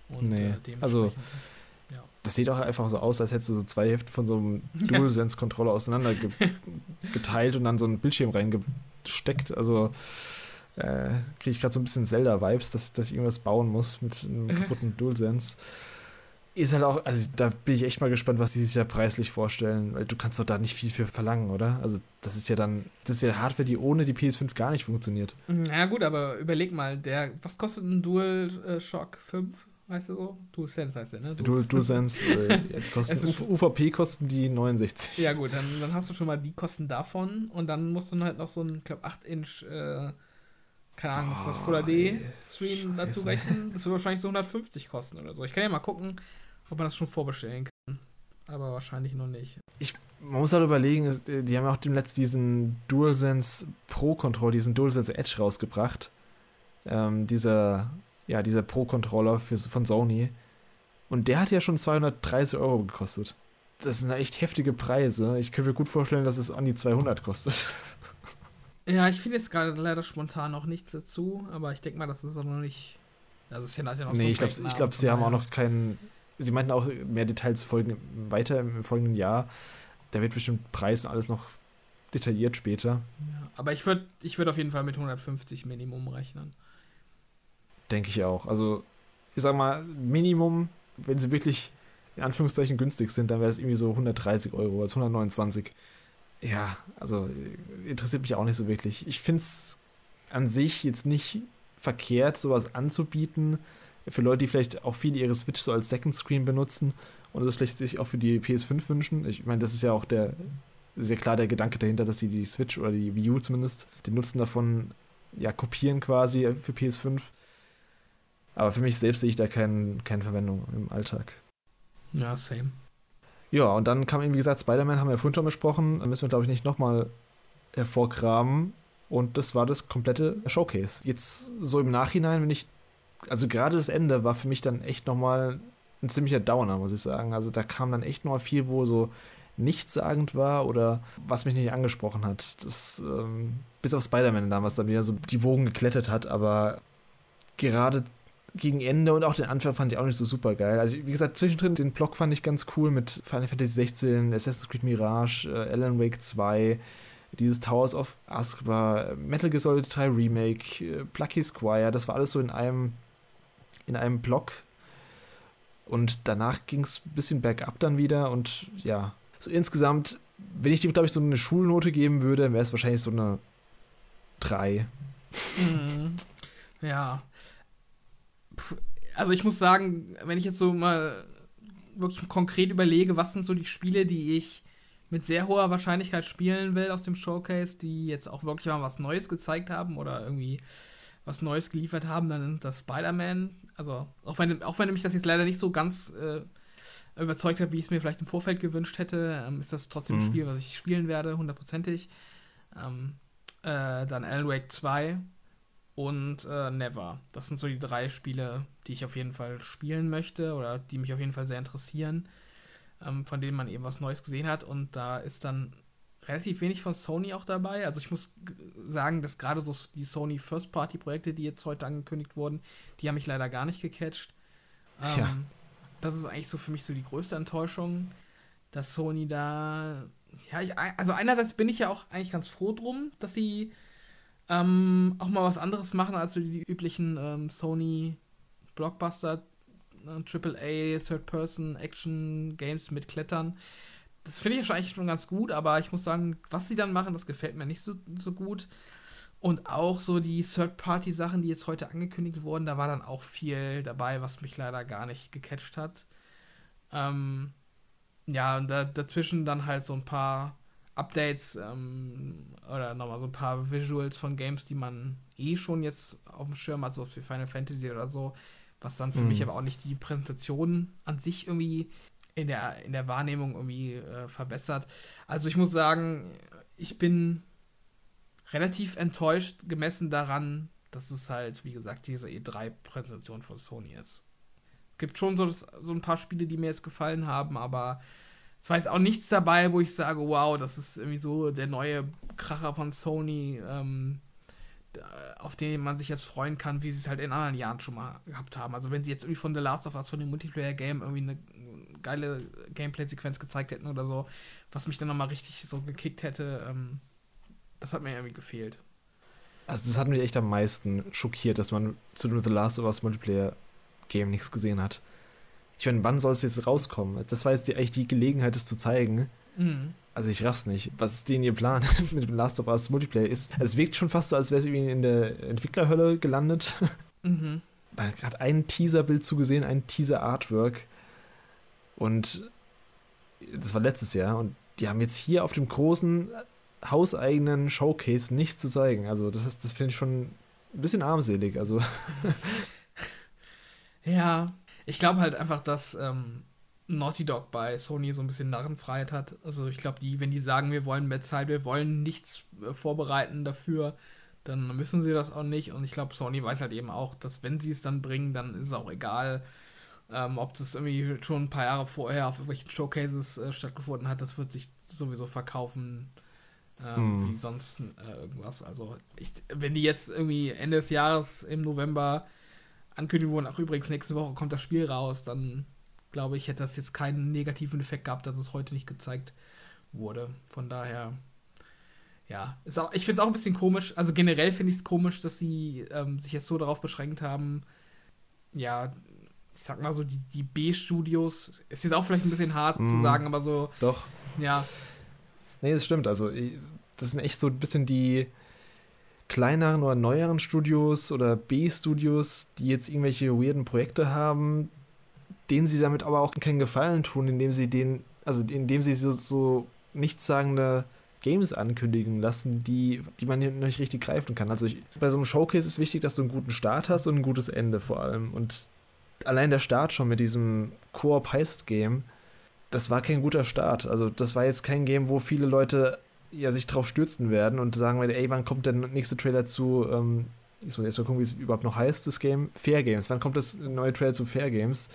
Und, nee, äh, also ja. das sieht auch einfach so aus, als hättest du so zwei Hälften von so einem DualSense-Controller auseinander ge geteilt und dann so einen Bildschirm reingesteckt. Also äh, kriege ich gerade so ein bisschen Zelda-Vibes, dass, dass ich irgendwas bauen muss mit einem kaputten DualSense. Ist halt auch, also da bin ich echt mal gespannt, was die sich da preislich vorstellen, weil du kannst doch da nicht viel für verlangen, oder? Also das ist ja dann, das ist ja Hardware, die ohne die PS5 gar nicht funktioniert. Ja gut, aber überleg mal, der, was kostet ein DualShock 5? heißt er so? DualSense heißt der, ne? Dual, DualSense, äh, die kosten, UVP kosten die 69. Ja gut, dann, dann hast du schon mal die Kosten davon und dann musst du halt noch so ein, ich glaube 8 Inch, äh, keine Ahnung, was das Full HD Stream dazu rechnen. Das wird wahrscheinlich so 150 kosten oder so. Ich kann ja mal gucken, ob man das schon vorbestellen kann. Aber wahrscheinlich noch nicht. Ich, man muss halt überlegen, äh, die haben auch dem letzten diesen DualSense Pro Control, diesen DualSense Edge rausgebracht. Ähm, dieser ja, dieser Pro-Controller von Sony. Und der hat ja schon 230 Euro gekostet. Das sind echt heftige Preise. Ich könnte mir gut vorstellen, dass es an die 200 kostet. Ja, ich finde jetzt gerade leider spontan noch nichts dazu, aber ich denke mal, das ist auch noch nicht. Also, es ist ja noch nee, so ich glaube, glaub, sie haben auch noch keinen. Sie meinten auch, mehr Details folgen weiter im folgenden Jahr. Da wird bestimmt Preis und alles noch detailliert später. Ja, aber ich würde ich würd auf jeden Fall mit 150 Minimum rechnen. Denke ich auch. Also, ich sag mal, Minimum, wenn sie wirklich in Anführungszeichen günstig sind, dann wäre es irgendwie so 130 Euro als 129. Ja, also interessiert mich auch nicht so wirklich. Ich finde es an sich jetzt nicht verkehrt, sowas anzubieten für Leute, die vielleicht auch viele ihre Switch so als Second Screen benutzen und das vielleicht sich auch für die PS5 wünschen. Ich meine, das ist ja auch der sehr klar der Gedanke dahinter, dass sie die Switch oder die Wii U zumindest den Nutzen davon ja kopieren quasi für PS5 Aber für mich selbst sehe ich da kein, keine Verwendung im Alltag. Ja, same. Ja, und dann kam eben, wie gesagt, Spider-Man, haben wir ja vorhin schon besprochen. Da müssen wir, glaube ich, nicht nochmal hervorgraben. Und das war das komplette Showcase. Jetzt so im Nachhinein, wenn ich, also gerade das Ende war für mich dann echt nochmal ein ziemlicher Downer, muss ich sagen. Also da kam dann echt noch viel, wo so nichtssagend war oder was mich nicht angesprochen hat. Das, ähm, bis auf Spider-Man damals dann wieder so die Wogen geklettert hat, aber gerade gegen Ende und auch den Anfang fand ich auch nicht so super geil. Also, wie gesagt, zwischendrin den Block fand ich ganz cool mit Final Fantasy 16, Assassin's Creed Mirage, äh, Alan Wake 2, dieses Towers of Azkaban, Metal Gear Solid 3 Remake, äh, Plucky Squire, das war alles so in einem in einem Block. Und danach ging es ein bisschen bergab dann wieder und ja, so insgesamt, wenn ich dem, glaube ich, so eine Schulnote geben würde, wäre es wahrscheinlich so eine 3. Mhm. Ja. Also ich muss sagen, wenn ich jetzt so mal wirklich konkret überlege, was sind so die Spiele, die ich mit sehr hoher Wahrscheinlichkeit spielen will aus dem Showcase, die jetzt auch wirklich mal was Neues gezeigt haben oder irgendwie was Neues geliefert haben, dann das Spider-Man. Also, auch wenn, auch wenn mich das jetzt leider nicht so ganz äh, überzeugt hat, wie ich es mir vielleicht im Vorfeld gewünscht hätte, ähm, ist das trotzdem mhm. ein Spiel, was ich spielen werde, hundertprozentig. Ähm, äh, dann Alan Wake 2 und äh, Never. Das sind so die drei Spiele, die ich auf jeden Fall spielen möchte oder die mich auf jeden Fall sehr interessieren, ähm, von denen man eben was Neues gesehen hat. Und da ist dann relativ wenig von Sony auch dabei. Also ich muss sagen, dass gerade so die Sony First-Party-Projekte, die jetzt heute angekündigt wurden, die haben mich leider gar nicht gecatcht. Ähm, ja. Das ist eigentlich so für mich so die größte Enttäuschung, dass Sony da. Ja, ich, also einerseits bin ich ja auch eigentlich ganz froh drum, dass sie ähm, auch mal was anderes machen als so die üblichen ähm, Sony Blockbuster, äh, AAA, Third-Person-Action-Games mit Klettern das finde ich eigentlich schon ganz gut, aber ich muss sagen, was sie dann machen, das gefällt mir nicht so, so gut. Und auch so die Third-Party-Sachen, die jetzt heute angekündigt wurden, da war dann auch viel dabei, was mich leider gar nicht gecatcht hat. Ähm, ja, und da, dazwischen dann halt so ein paar Updates ähm, oder nochmal so ein paar Visuals von Games, die man eh schon jetzt auf dem Schirm hat, so wie Final Fantasy oder so, was dann für mhm. mich aber auch nicht die Präsentation an sich irgendwie in der, in der Wahrnehmung irgendwie äh, verbessert. Also ich muss sagen, ich bin relativ enttäuscht gemessen daran, dass es halt, wie gesagt, diese E3-Präsentation von Sony ist. Gibt schon so, so ein paar Spiele, die mir jetzt gefallen haben, aber es war jetzt auch nichts dabei, wo ich sage, wow, das ist irgendwie so der neue Kracher von Sony, ähm, auf den man sich jetzt freuen kann, wie sie es halt in anderen Jahren schon mal gehabt haben. Also wenn sie jetzt irgendwie von The Last of Us, von dem Multiplayer-Game, irgendwie eine geile Gameplay-Sequenz gezeigt hätten oder so, was mich dann nochmal richtig so gekickt hätte, ähm, das hat mir irgendwie gefehlt. Also das hat mich echt am meisten schockiert, dass man zu The Last of Us Multiplayer-Game nichts gesehen hat. Ich meine, wann soll es jetzt rauskommen? Das war jetzt die, eigentlich die Gelegenheit, es zu zeigen. Mhm. Also ich raff's nicht. Was ist denn ihr Plan mit dem Last of Us Multiplayer? Ist, es wirkt schon fast so, als wäre es irgendwie in der Entwicklerhölle gelandet. Mhm. Man hat gerade ein Teaser-Bild zugesehen, ein Teaser-Artwork. Und das war letztes Jahr. Und die haben jetzt hier auf dem großen hauseigenen Showcase nichts zu zeigen. Also das, das finde ich schon ein bisschen armselig. Also ja, ich glaube halt einfach, dass ähm, Naughty Dog bei Sony so ein bisschen Narrenfreiheit hat. Also ich glaube, die, wenn die sagen, wir wollen mehr Zeit, wir wollen nichts äh, vorbereiten dafür, dann müssen sie das auch nicht. Und ich glaube, Sony weiß halt eben auch, dass wenn sie es dann bringen, dann ist es auch egal, ähm, ob das irgendwie schon ein paar Jahre vorher auf irgendwelchen Showcases äh, stattgefunden hat. Das wird sich sowieso verkaufen. Ähm, hm. Wie sonst äh, irgendwas. Also, ich, wenn die jetzt irgendwie Ende des Jahres im November ankündigen wurden, ach übrigens, nächste Woche kommt das Spiel raus, dann glaube ich, hätte das jetzt keinen negativen Effekt gehabt, dass es heute nicht gezeigt wurde. Von daher, ja, ist auch, ich finde es auch ein bisschen komisch. Also generell finde ich es komisch, dass sie ähm, sich jetzt so darauf beschränkt haben, ja, ich sag mal so, die, die B-Studios, ist jetzt auch vielleicht ein bisschen hart mm, zu mhm. sagen, aber so. Doch. Ja. Nee, das stimmt. Also, das sind echt so ein bisschen die kleineren oder neueren Studios oder B-Studios, die jetzt irgendwelche weirden Projekte haben, denen sie damit aber auch keinen Gefallen tun, indem sie den, also indem sie so, so nichtssagende Games ankündigen lassen, die, die man nicht richtig greifen kann. Also ich, bei so einem Showcase ist wichtig, dass du einen guten Start hast und ein gutes Ende vor allem. Und allein der Start schon mit diesem Koop-Heist-Game, das war kein guter Start. Also das war jetzt kein Game, wo viele Leute ja sich drauf stürzen werden und sagen werden, ey, wann kommt der nächste Trailer zu, ähm, ich soll jetzt mal gucken, wie es überhaupt noch heißt, das Game, Fair Games. Wann kommt das neue Trailer zu Fair Games?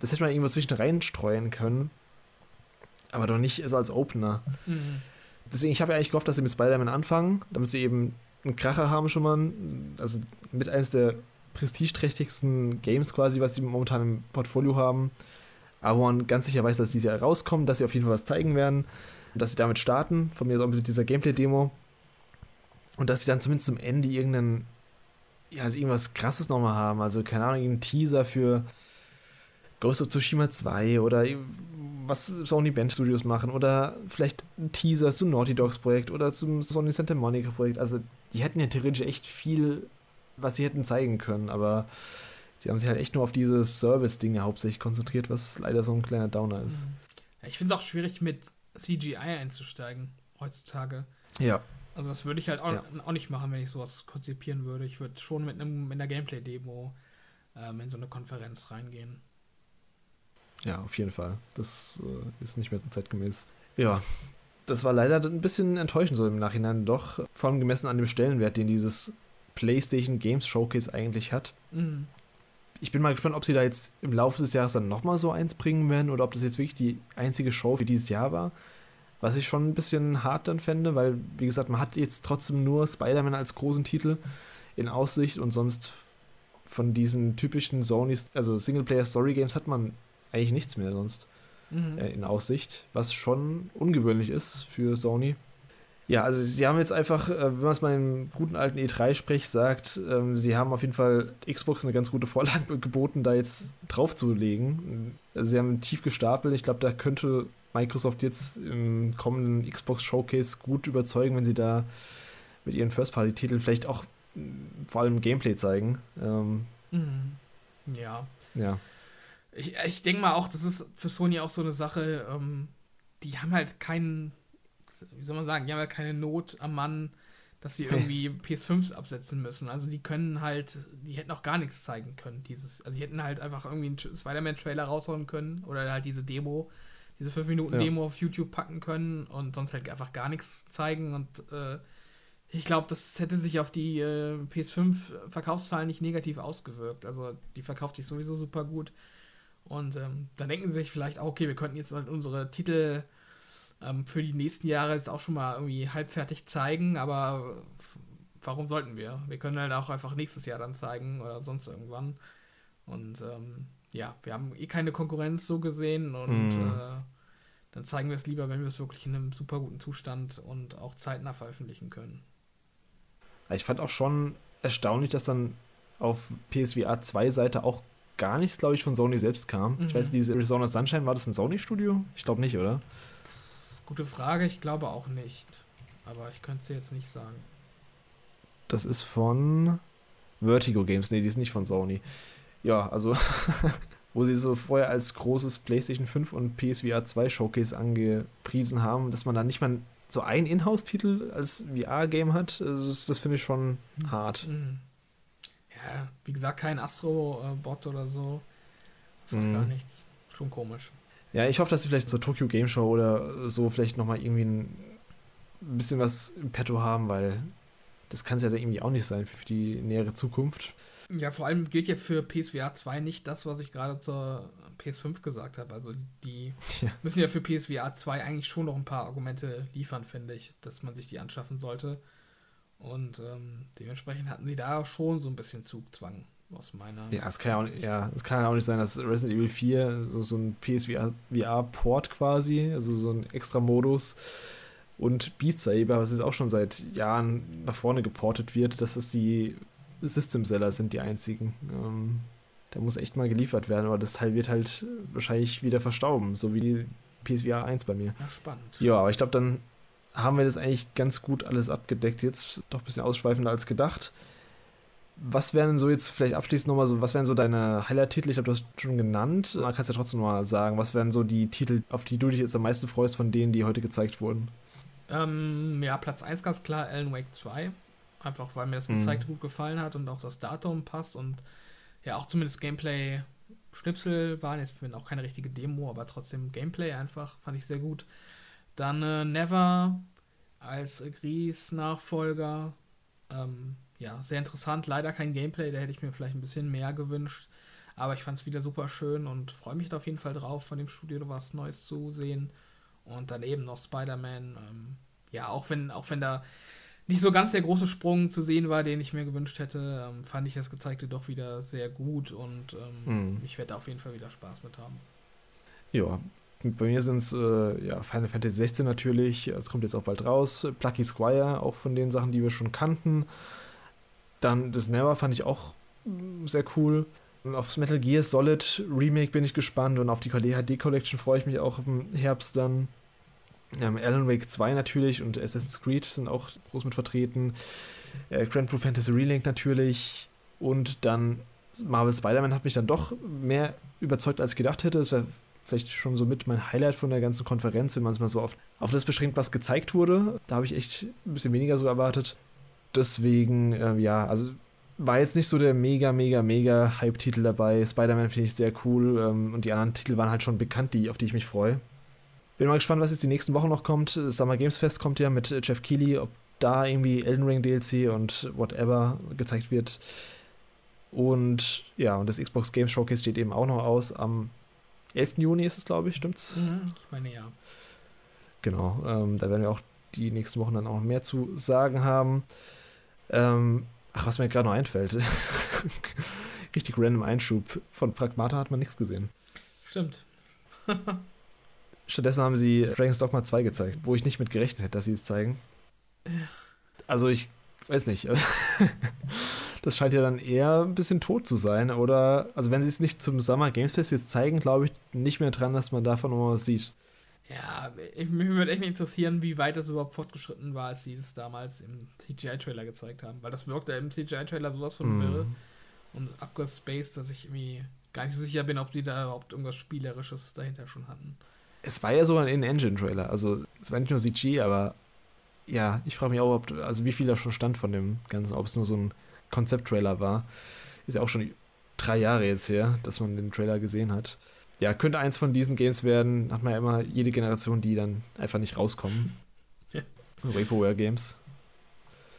Das hätte man irgendwo zwischen reinstreuen können, aber doch nicht so als Opener. Mhm. Deswegen, ich habe ja eigentlich gehofft, dass sie mit Spider-Man anfangen, damit sie eben einen Kracher haben schon mal, also mit eines der prestigeträchtigsten Games quasi, was sie momentan im Portfolio haben. Aber man ganz sicher weiß, dass diese Jahr rauskommen, dass sie auf jeden Fall was zeigen werden, dass sie damit starten, von mir auch mit dieser Gameplay-Demo. Und dass sie dann zumindest zum Ende irgendeinen, ja, also irgendwas krasses nochmal haben. Also, keine Ahnung, irgendeinen Teaser für Ghost of Tsushima 2 oder was Sony Band Studios machen oder vielleicht ein Teaser zum Naughty Dogs Projekt oder zum Sony Santa Monica Projekt. Also, die hätten ja theoretisch echt viel, was sie hätten zeigen können, aber sie haben sich halt echt nur auf diese Service-Dinge hauptsächlich konzentriert, was leider so ein kleiner Downer ist. Ja, ich finde es auch schwierig, mit CGI einzusteigen heutzutage. Ja. Also das würde ich halt auch, ja. auch, nicht machen, wenn ich sowas konzipieren würde. Ich würde schon mit, einem, mit einer Gameplay-Demo ähm, in so eine Konferenz reingehen. Ja, auf jeden Fall. Das äh, ist nicht mehr zeitgemäß. Ja, das war leider ein bisschen enttäuschend so im Nachhinein doch. Vor allem gemessen an dem Stellenwert, den dieses PlayStation Games Showcase eigentlich hat. Mhm. Ich bin mal gespannt, ob sie da jetzt im Laufe des Jahres dann nochmal so eins bringen werden oder ob das jetzt wirklich die einzige Show für dieses Jahr war. Was ich schon ein bisschen hart dann fände, weil, wie gesagt, man hat jetzt trotzdem nur Spider-Man als großen Titel in Aussicht und sonst von diesen typischen Sony, also Singleplayer-Story-Games hat man eigentlich nichts mehr sonst mhm. äh, in Aussicht, was schon ungewöhnlich ist für Sony. Ja, also sie haben jetzt einfach, äh, wenn man es mal im guten alten E3-Sprech sagt, ähm, sie haben auf jeden Fall Xbox eine ganz gute Vorlage geboten, da jetzt draufzulegen. Sie haben tief gestapelt. Ich glaube, da könnte Microsoft jetzt im kommenden Xbox Showcase gut überzeugen, wenn sie da mit ihren First-Party-Titeln vielleicht auch vor allem Gameplay zeigen. Ähm, mhm. Ja. Ja. Ich, ich denke mal auch, das ist für Sony auch so eine Sache, ähm, die haben halt keinen, wie soll man sagen, die haben halt keine Not am Mann, dass sie irgendwie PS5s absetzen müssen. Also die können halt, die hätten auch gar nichts zeigen können. Dieses, also die hätten halt einfach irgendwie einen Spider-Man-Trailer raushauen können oder halt diese Demo, diese 5 Minuten ja. Demo auf YouTube packen können und sonst halt einfach gar nichts zeigen und äh, ich glaube, das hätte sich auf die äh, PS5-Verkaufszahlen nicht negativ ausgewirkt. Also die verkauft sich sowieso super gut. Und ähm, dann denken sie sich vielleicht auch, okay, wir könnten jetzt halt unsere Titel ähm, für die nächsten Jahre jetzt auch schon mal irgendwie halbfertig zeigen, aber warum sollten wir? Wir können halt auch einfach nächstes Jahr dann zeigen oder sonst irgendwann. Und ähm, ja, wir haben eh keine Konkurrenz so gesehen und mm. äh, dann zeigen wir es lieber, wenn wir es wirklich in einem super guten Zustand und auch zeitnah veröffentlichen können. Ich fand auch schon erstaunlich, dass dann auf PSVR 2 Seite auch gar nichts, glaube ich, von Sony selbst kam. Mhm. Ich weiß, diese Arizona Sunshine, war das ein Sony-Studio? Ich glaube nicht, oder? Gute Frage, ich glaube auch nicht. Aber ich könnte es dir jetzt nicht sagen. Das ist von Vertigo Games. Nee, die ist nicht von Sony. Ja, also, wo sie so vorher als großes PlayStation 5 und PSVR 2 Showcase angepriesen haben, dass man da nicht mal so einen Inhouse-Titel als VR-Game hat, das, das finde ich schon hart. Mhm ja, wie gesagt, kein Astro-Bot oder so. Einfach mhm. gar nichts. Schon komisch. Ja, ich hoffe, dass sie vielleicht zur Tokyo Game Show oder so vielleicht nochmal irgendwie ein bisschen was im Petto haben, weil das kann es ja dann irgendwie auch nicht sein für die nähere Zukunft. Ja, vor allem gilt ja für PSVR 2 nicht das, was ich gerade zur PS5 gesagt habe. Also die ja. müssen ja für PSVR 2 eigentlich schon noch ein paar Argumente liefern, finde ich, dass man sich die anschaffen sollte. Und ähm, dementsprechend hatten sie da schon so ein bisschen Zugzwang aus meiner. Ja, es kann ja auch, nicht, ja, es kann ja auch nicht sein, dass Resident Evil 4 so, so ein PSVR-Port quasi, also so ein extra Modus und Beat Saber, was jetzt auch schon seit Jahren nach vorne geportet wird, dass es die System-Seller sind, die einzigen. Ähm, da muss echt mal geliefert werden, aber das Teil wird halt wahrscheinlich wieder verstauben, so wie die PSVR 1 bei mir. Ja, spannend. Ja, aber ich glaube, dann haben wir das eigentlich ganz gut alles abgedeckt. Jetzt doch ein bisschen ausschweifender als gedacht. Was wären so jetzt vielleicht abschließend nochmal so, was wären so deine Highlight-Titel? Ich glaube, du hast schon genannt. Man kann es ja trotzdem mal sagen. Was wären so die Titel, auf die du dich jetzt am meisten freust von denen, die heute gezeigt wurden? Ähm, ja, Platz 1 ganz klar, Alan Wake 2. Einfach weil mir das gezeigt mhm. gut gefallen hat und auch das Datum passt und ja, auch zumindest Gameplay-Schnipsel waren. Jetzt auch keine richtige Demo, aber trotzdem Gameplay einfach, fand ich sehr gut. Dann äh, Never als Gries Nachfolger. Ähm, ja, sehr interessant. Leider kein Gameplay, da hätte ich mir vielleicht ein bisschen mehr gewünscht. Aber ich fand es wieder super schön und freue mich da auf jeden Fall drauf, von dem Studio was Neues zu sehen. Und dann eben noch Spider-Man. Ähm, ja, auch wenn, auch wenn da nicht so ganz der große Sprung zu sehen war, den ich mir gewünscht hätte, ähm, fand ich das Gezeigte doch wieder sehr gut und ähm, mhm. ich werde auf jeden Fall wieder Spaß mit haben. Ja, bei mir sind es äh, ja, Final Fantasy 16 natürlich, es kommt jetzt auch bald raus. Plucky Squire, auch von den Sachen, die wir schon kannten. Dann das Never fand ich auch mm, sehr cool. Aufs Metal Gear Solid Remake bin ich gespannt und auf die HD Collection freue ich mich auch im Herbst dann. Ähm, Alan Wake 2 natürlich und Assassin's Creed sind auch groß mit vertreten. Äh, Grand Blue Fantasy Relink natürlich. Und dann Marvel Spider-Man hat mich dann doch mehr überzeugt, als ich gedacht hätte. Es wäre vielleicht schon so mit mein Highlight von der ganzen Konferenz, wenn man es mal so auf, auf das beschränkt, was gezeigt wurde. Da habe ich echt ein bisschen weniger so erwartet. Deswegen, äh, ja, also war jetzt nicht so der mega, mega, mega Hype-Titel dabei. Spider-Man finde ich sehr cool ähm, und die anderen Titel waren halt schon bekannt, die, auf die ich mich freue. Bin mal gespannt, was jetzt die nächsten Wochen noch kommt. Das Summer Games Fest kommt ja mit Jeff Keighley, ob da irgendwie Elden Ring DLC und whatever gezeigt wird. Und ja, und das Xbox Game Showcase steht eben auch noch aus. Am 11. Juni ist es, glaube ich, stimmt's? Mhm, ich meine ja. Genau, ähm, da werden wir auch die nächsten Wochen dann auch mehr zu sagen haben. Ähm, ach, was mir gerade noch einfällt. Richtig random Einschub. Von Pragmata hat man nichts gesehen. Stimmt. Stattdessen haben sie Dragon's Dogma 2 gezeigt, wo ich nicht mit gerechnet hätte, dass sie es zeigen. Also ich weiß nicht. das scheint ja dann eher ein bisschen tot zu sein. Oder, also wenn sie es nicht zum Summer Games Fest jetzt zeigen, glaube ich nicht mehr dran, dass man davon noch was sieht. Ja, ich, mich würde echt interessieren, wie weit das überhaupt fortgeschritten war, als sie es damals im CGI-Trailer gezeigt haben. Weil das wirkte im CGI-Trailer sowas von mm. wirre und abgespaced, dass ich irgendwie gar nicht so sicher bin, ob sie da überhaupt irgendwas Spielerisches dahinter schon hatten. Es war ja sogar ein In-Engine-Trailer. Also, es war nicht nur CG, aber ja, ich frage mich auch, ob, also wie viel da schon stand von dem Ganzen, ob es nur so ein Konzept-Trailer war. Ist ja auch schon drei Jahre jetzt her, dass man den Trailer gesehen hat ja, könnte eins von diesen Games werden. Hat man ja immer jede Generation, die dann einfach nicht rauskommen. Ja. Vaporware Games.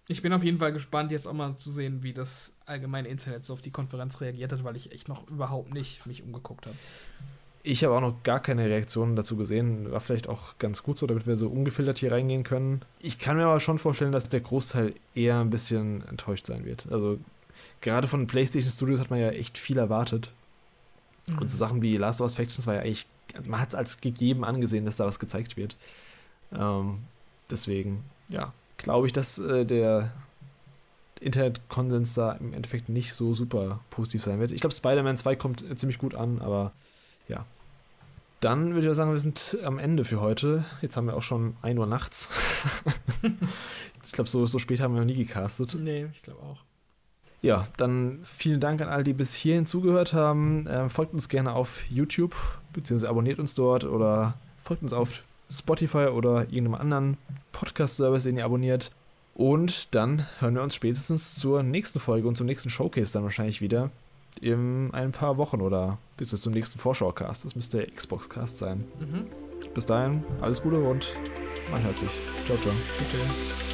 Ich bin auf jeden Fall gespannt, jetzt auch mal zu sehen, wie das allgemeine Internet so auf die Konferenz reagiert hat, weil ich echt noch überhaupt nicht mich umgeguckt habe. Ich habe auch noch gar keine Reaktionen dazu gesehen. War vielleicht auch ganz gut so, damit wir so ungefiltert hier reingehen können. Ich kann mir aber schon vorstellen, dass der Großteil eher ein bisschen enttäuscht sein wird. Also gerade von PlayStation Studios hat man ja echt viel erwartet. Mhm. Und so Sachen wie Last of Us Factions war ja eigentlich, man hat es als gegeben angesehen, dass da was gezeigt wird. Ähm, deswegen, ja, glaube ich, dass äh, der Internetkonsens da im Endeffekt nicht so super positiv sein wird. Ich glaube, Spider-Man 2 kommt äh, ziemlich gut an, aber ja. Dann würde ich sagen, wir sind am Ende für heute. Jetzt haben wir auch schon 1 Uhr nachts. ich glaube, so, so spät haben wir noch nie gecastet. Nee, ich glaube auch. Ja, dann vielen Dank an alle, die bis hierhin zugehört haben. Ähm, folgt uns gerne auf YouTube, beziehungsweise abonniert uns dort oder folgt uns auf Spotify oder irgendeinem anderen Podcast-Service, den ihr abonniert. Und dann hören wir uns spätestens zur nächsten Folge und zum nächsten Showcase dann wahrscheinlich wieder in ein paar Wochen oder bis zum nächsten Vorschaucast. Das müsste der Xbox-Cast sein. Mhm. Bis dahin, alles Gute und man hört sich. Ciao, ciao. Ciao, ciao.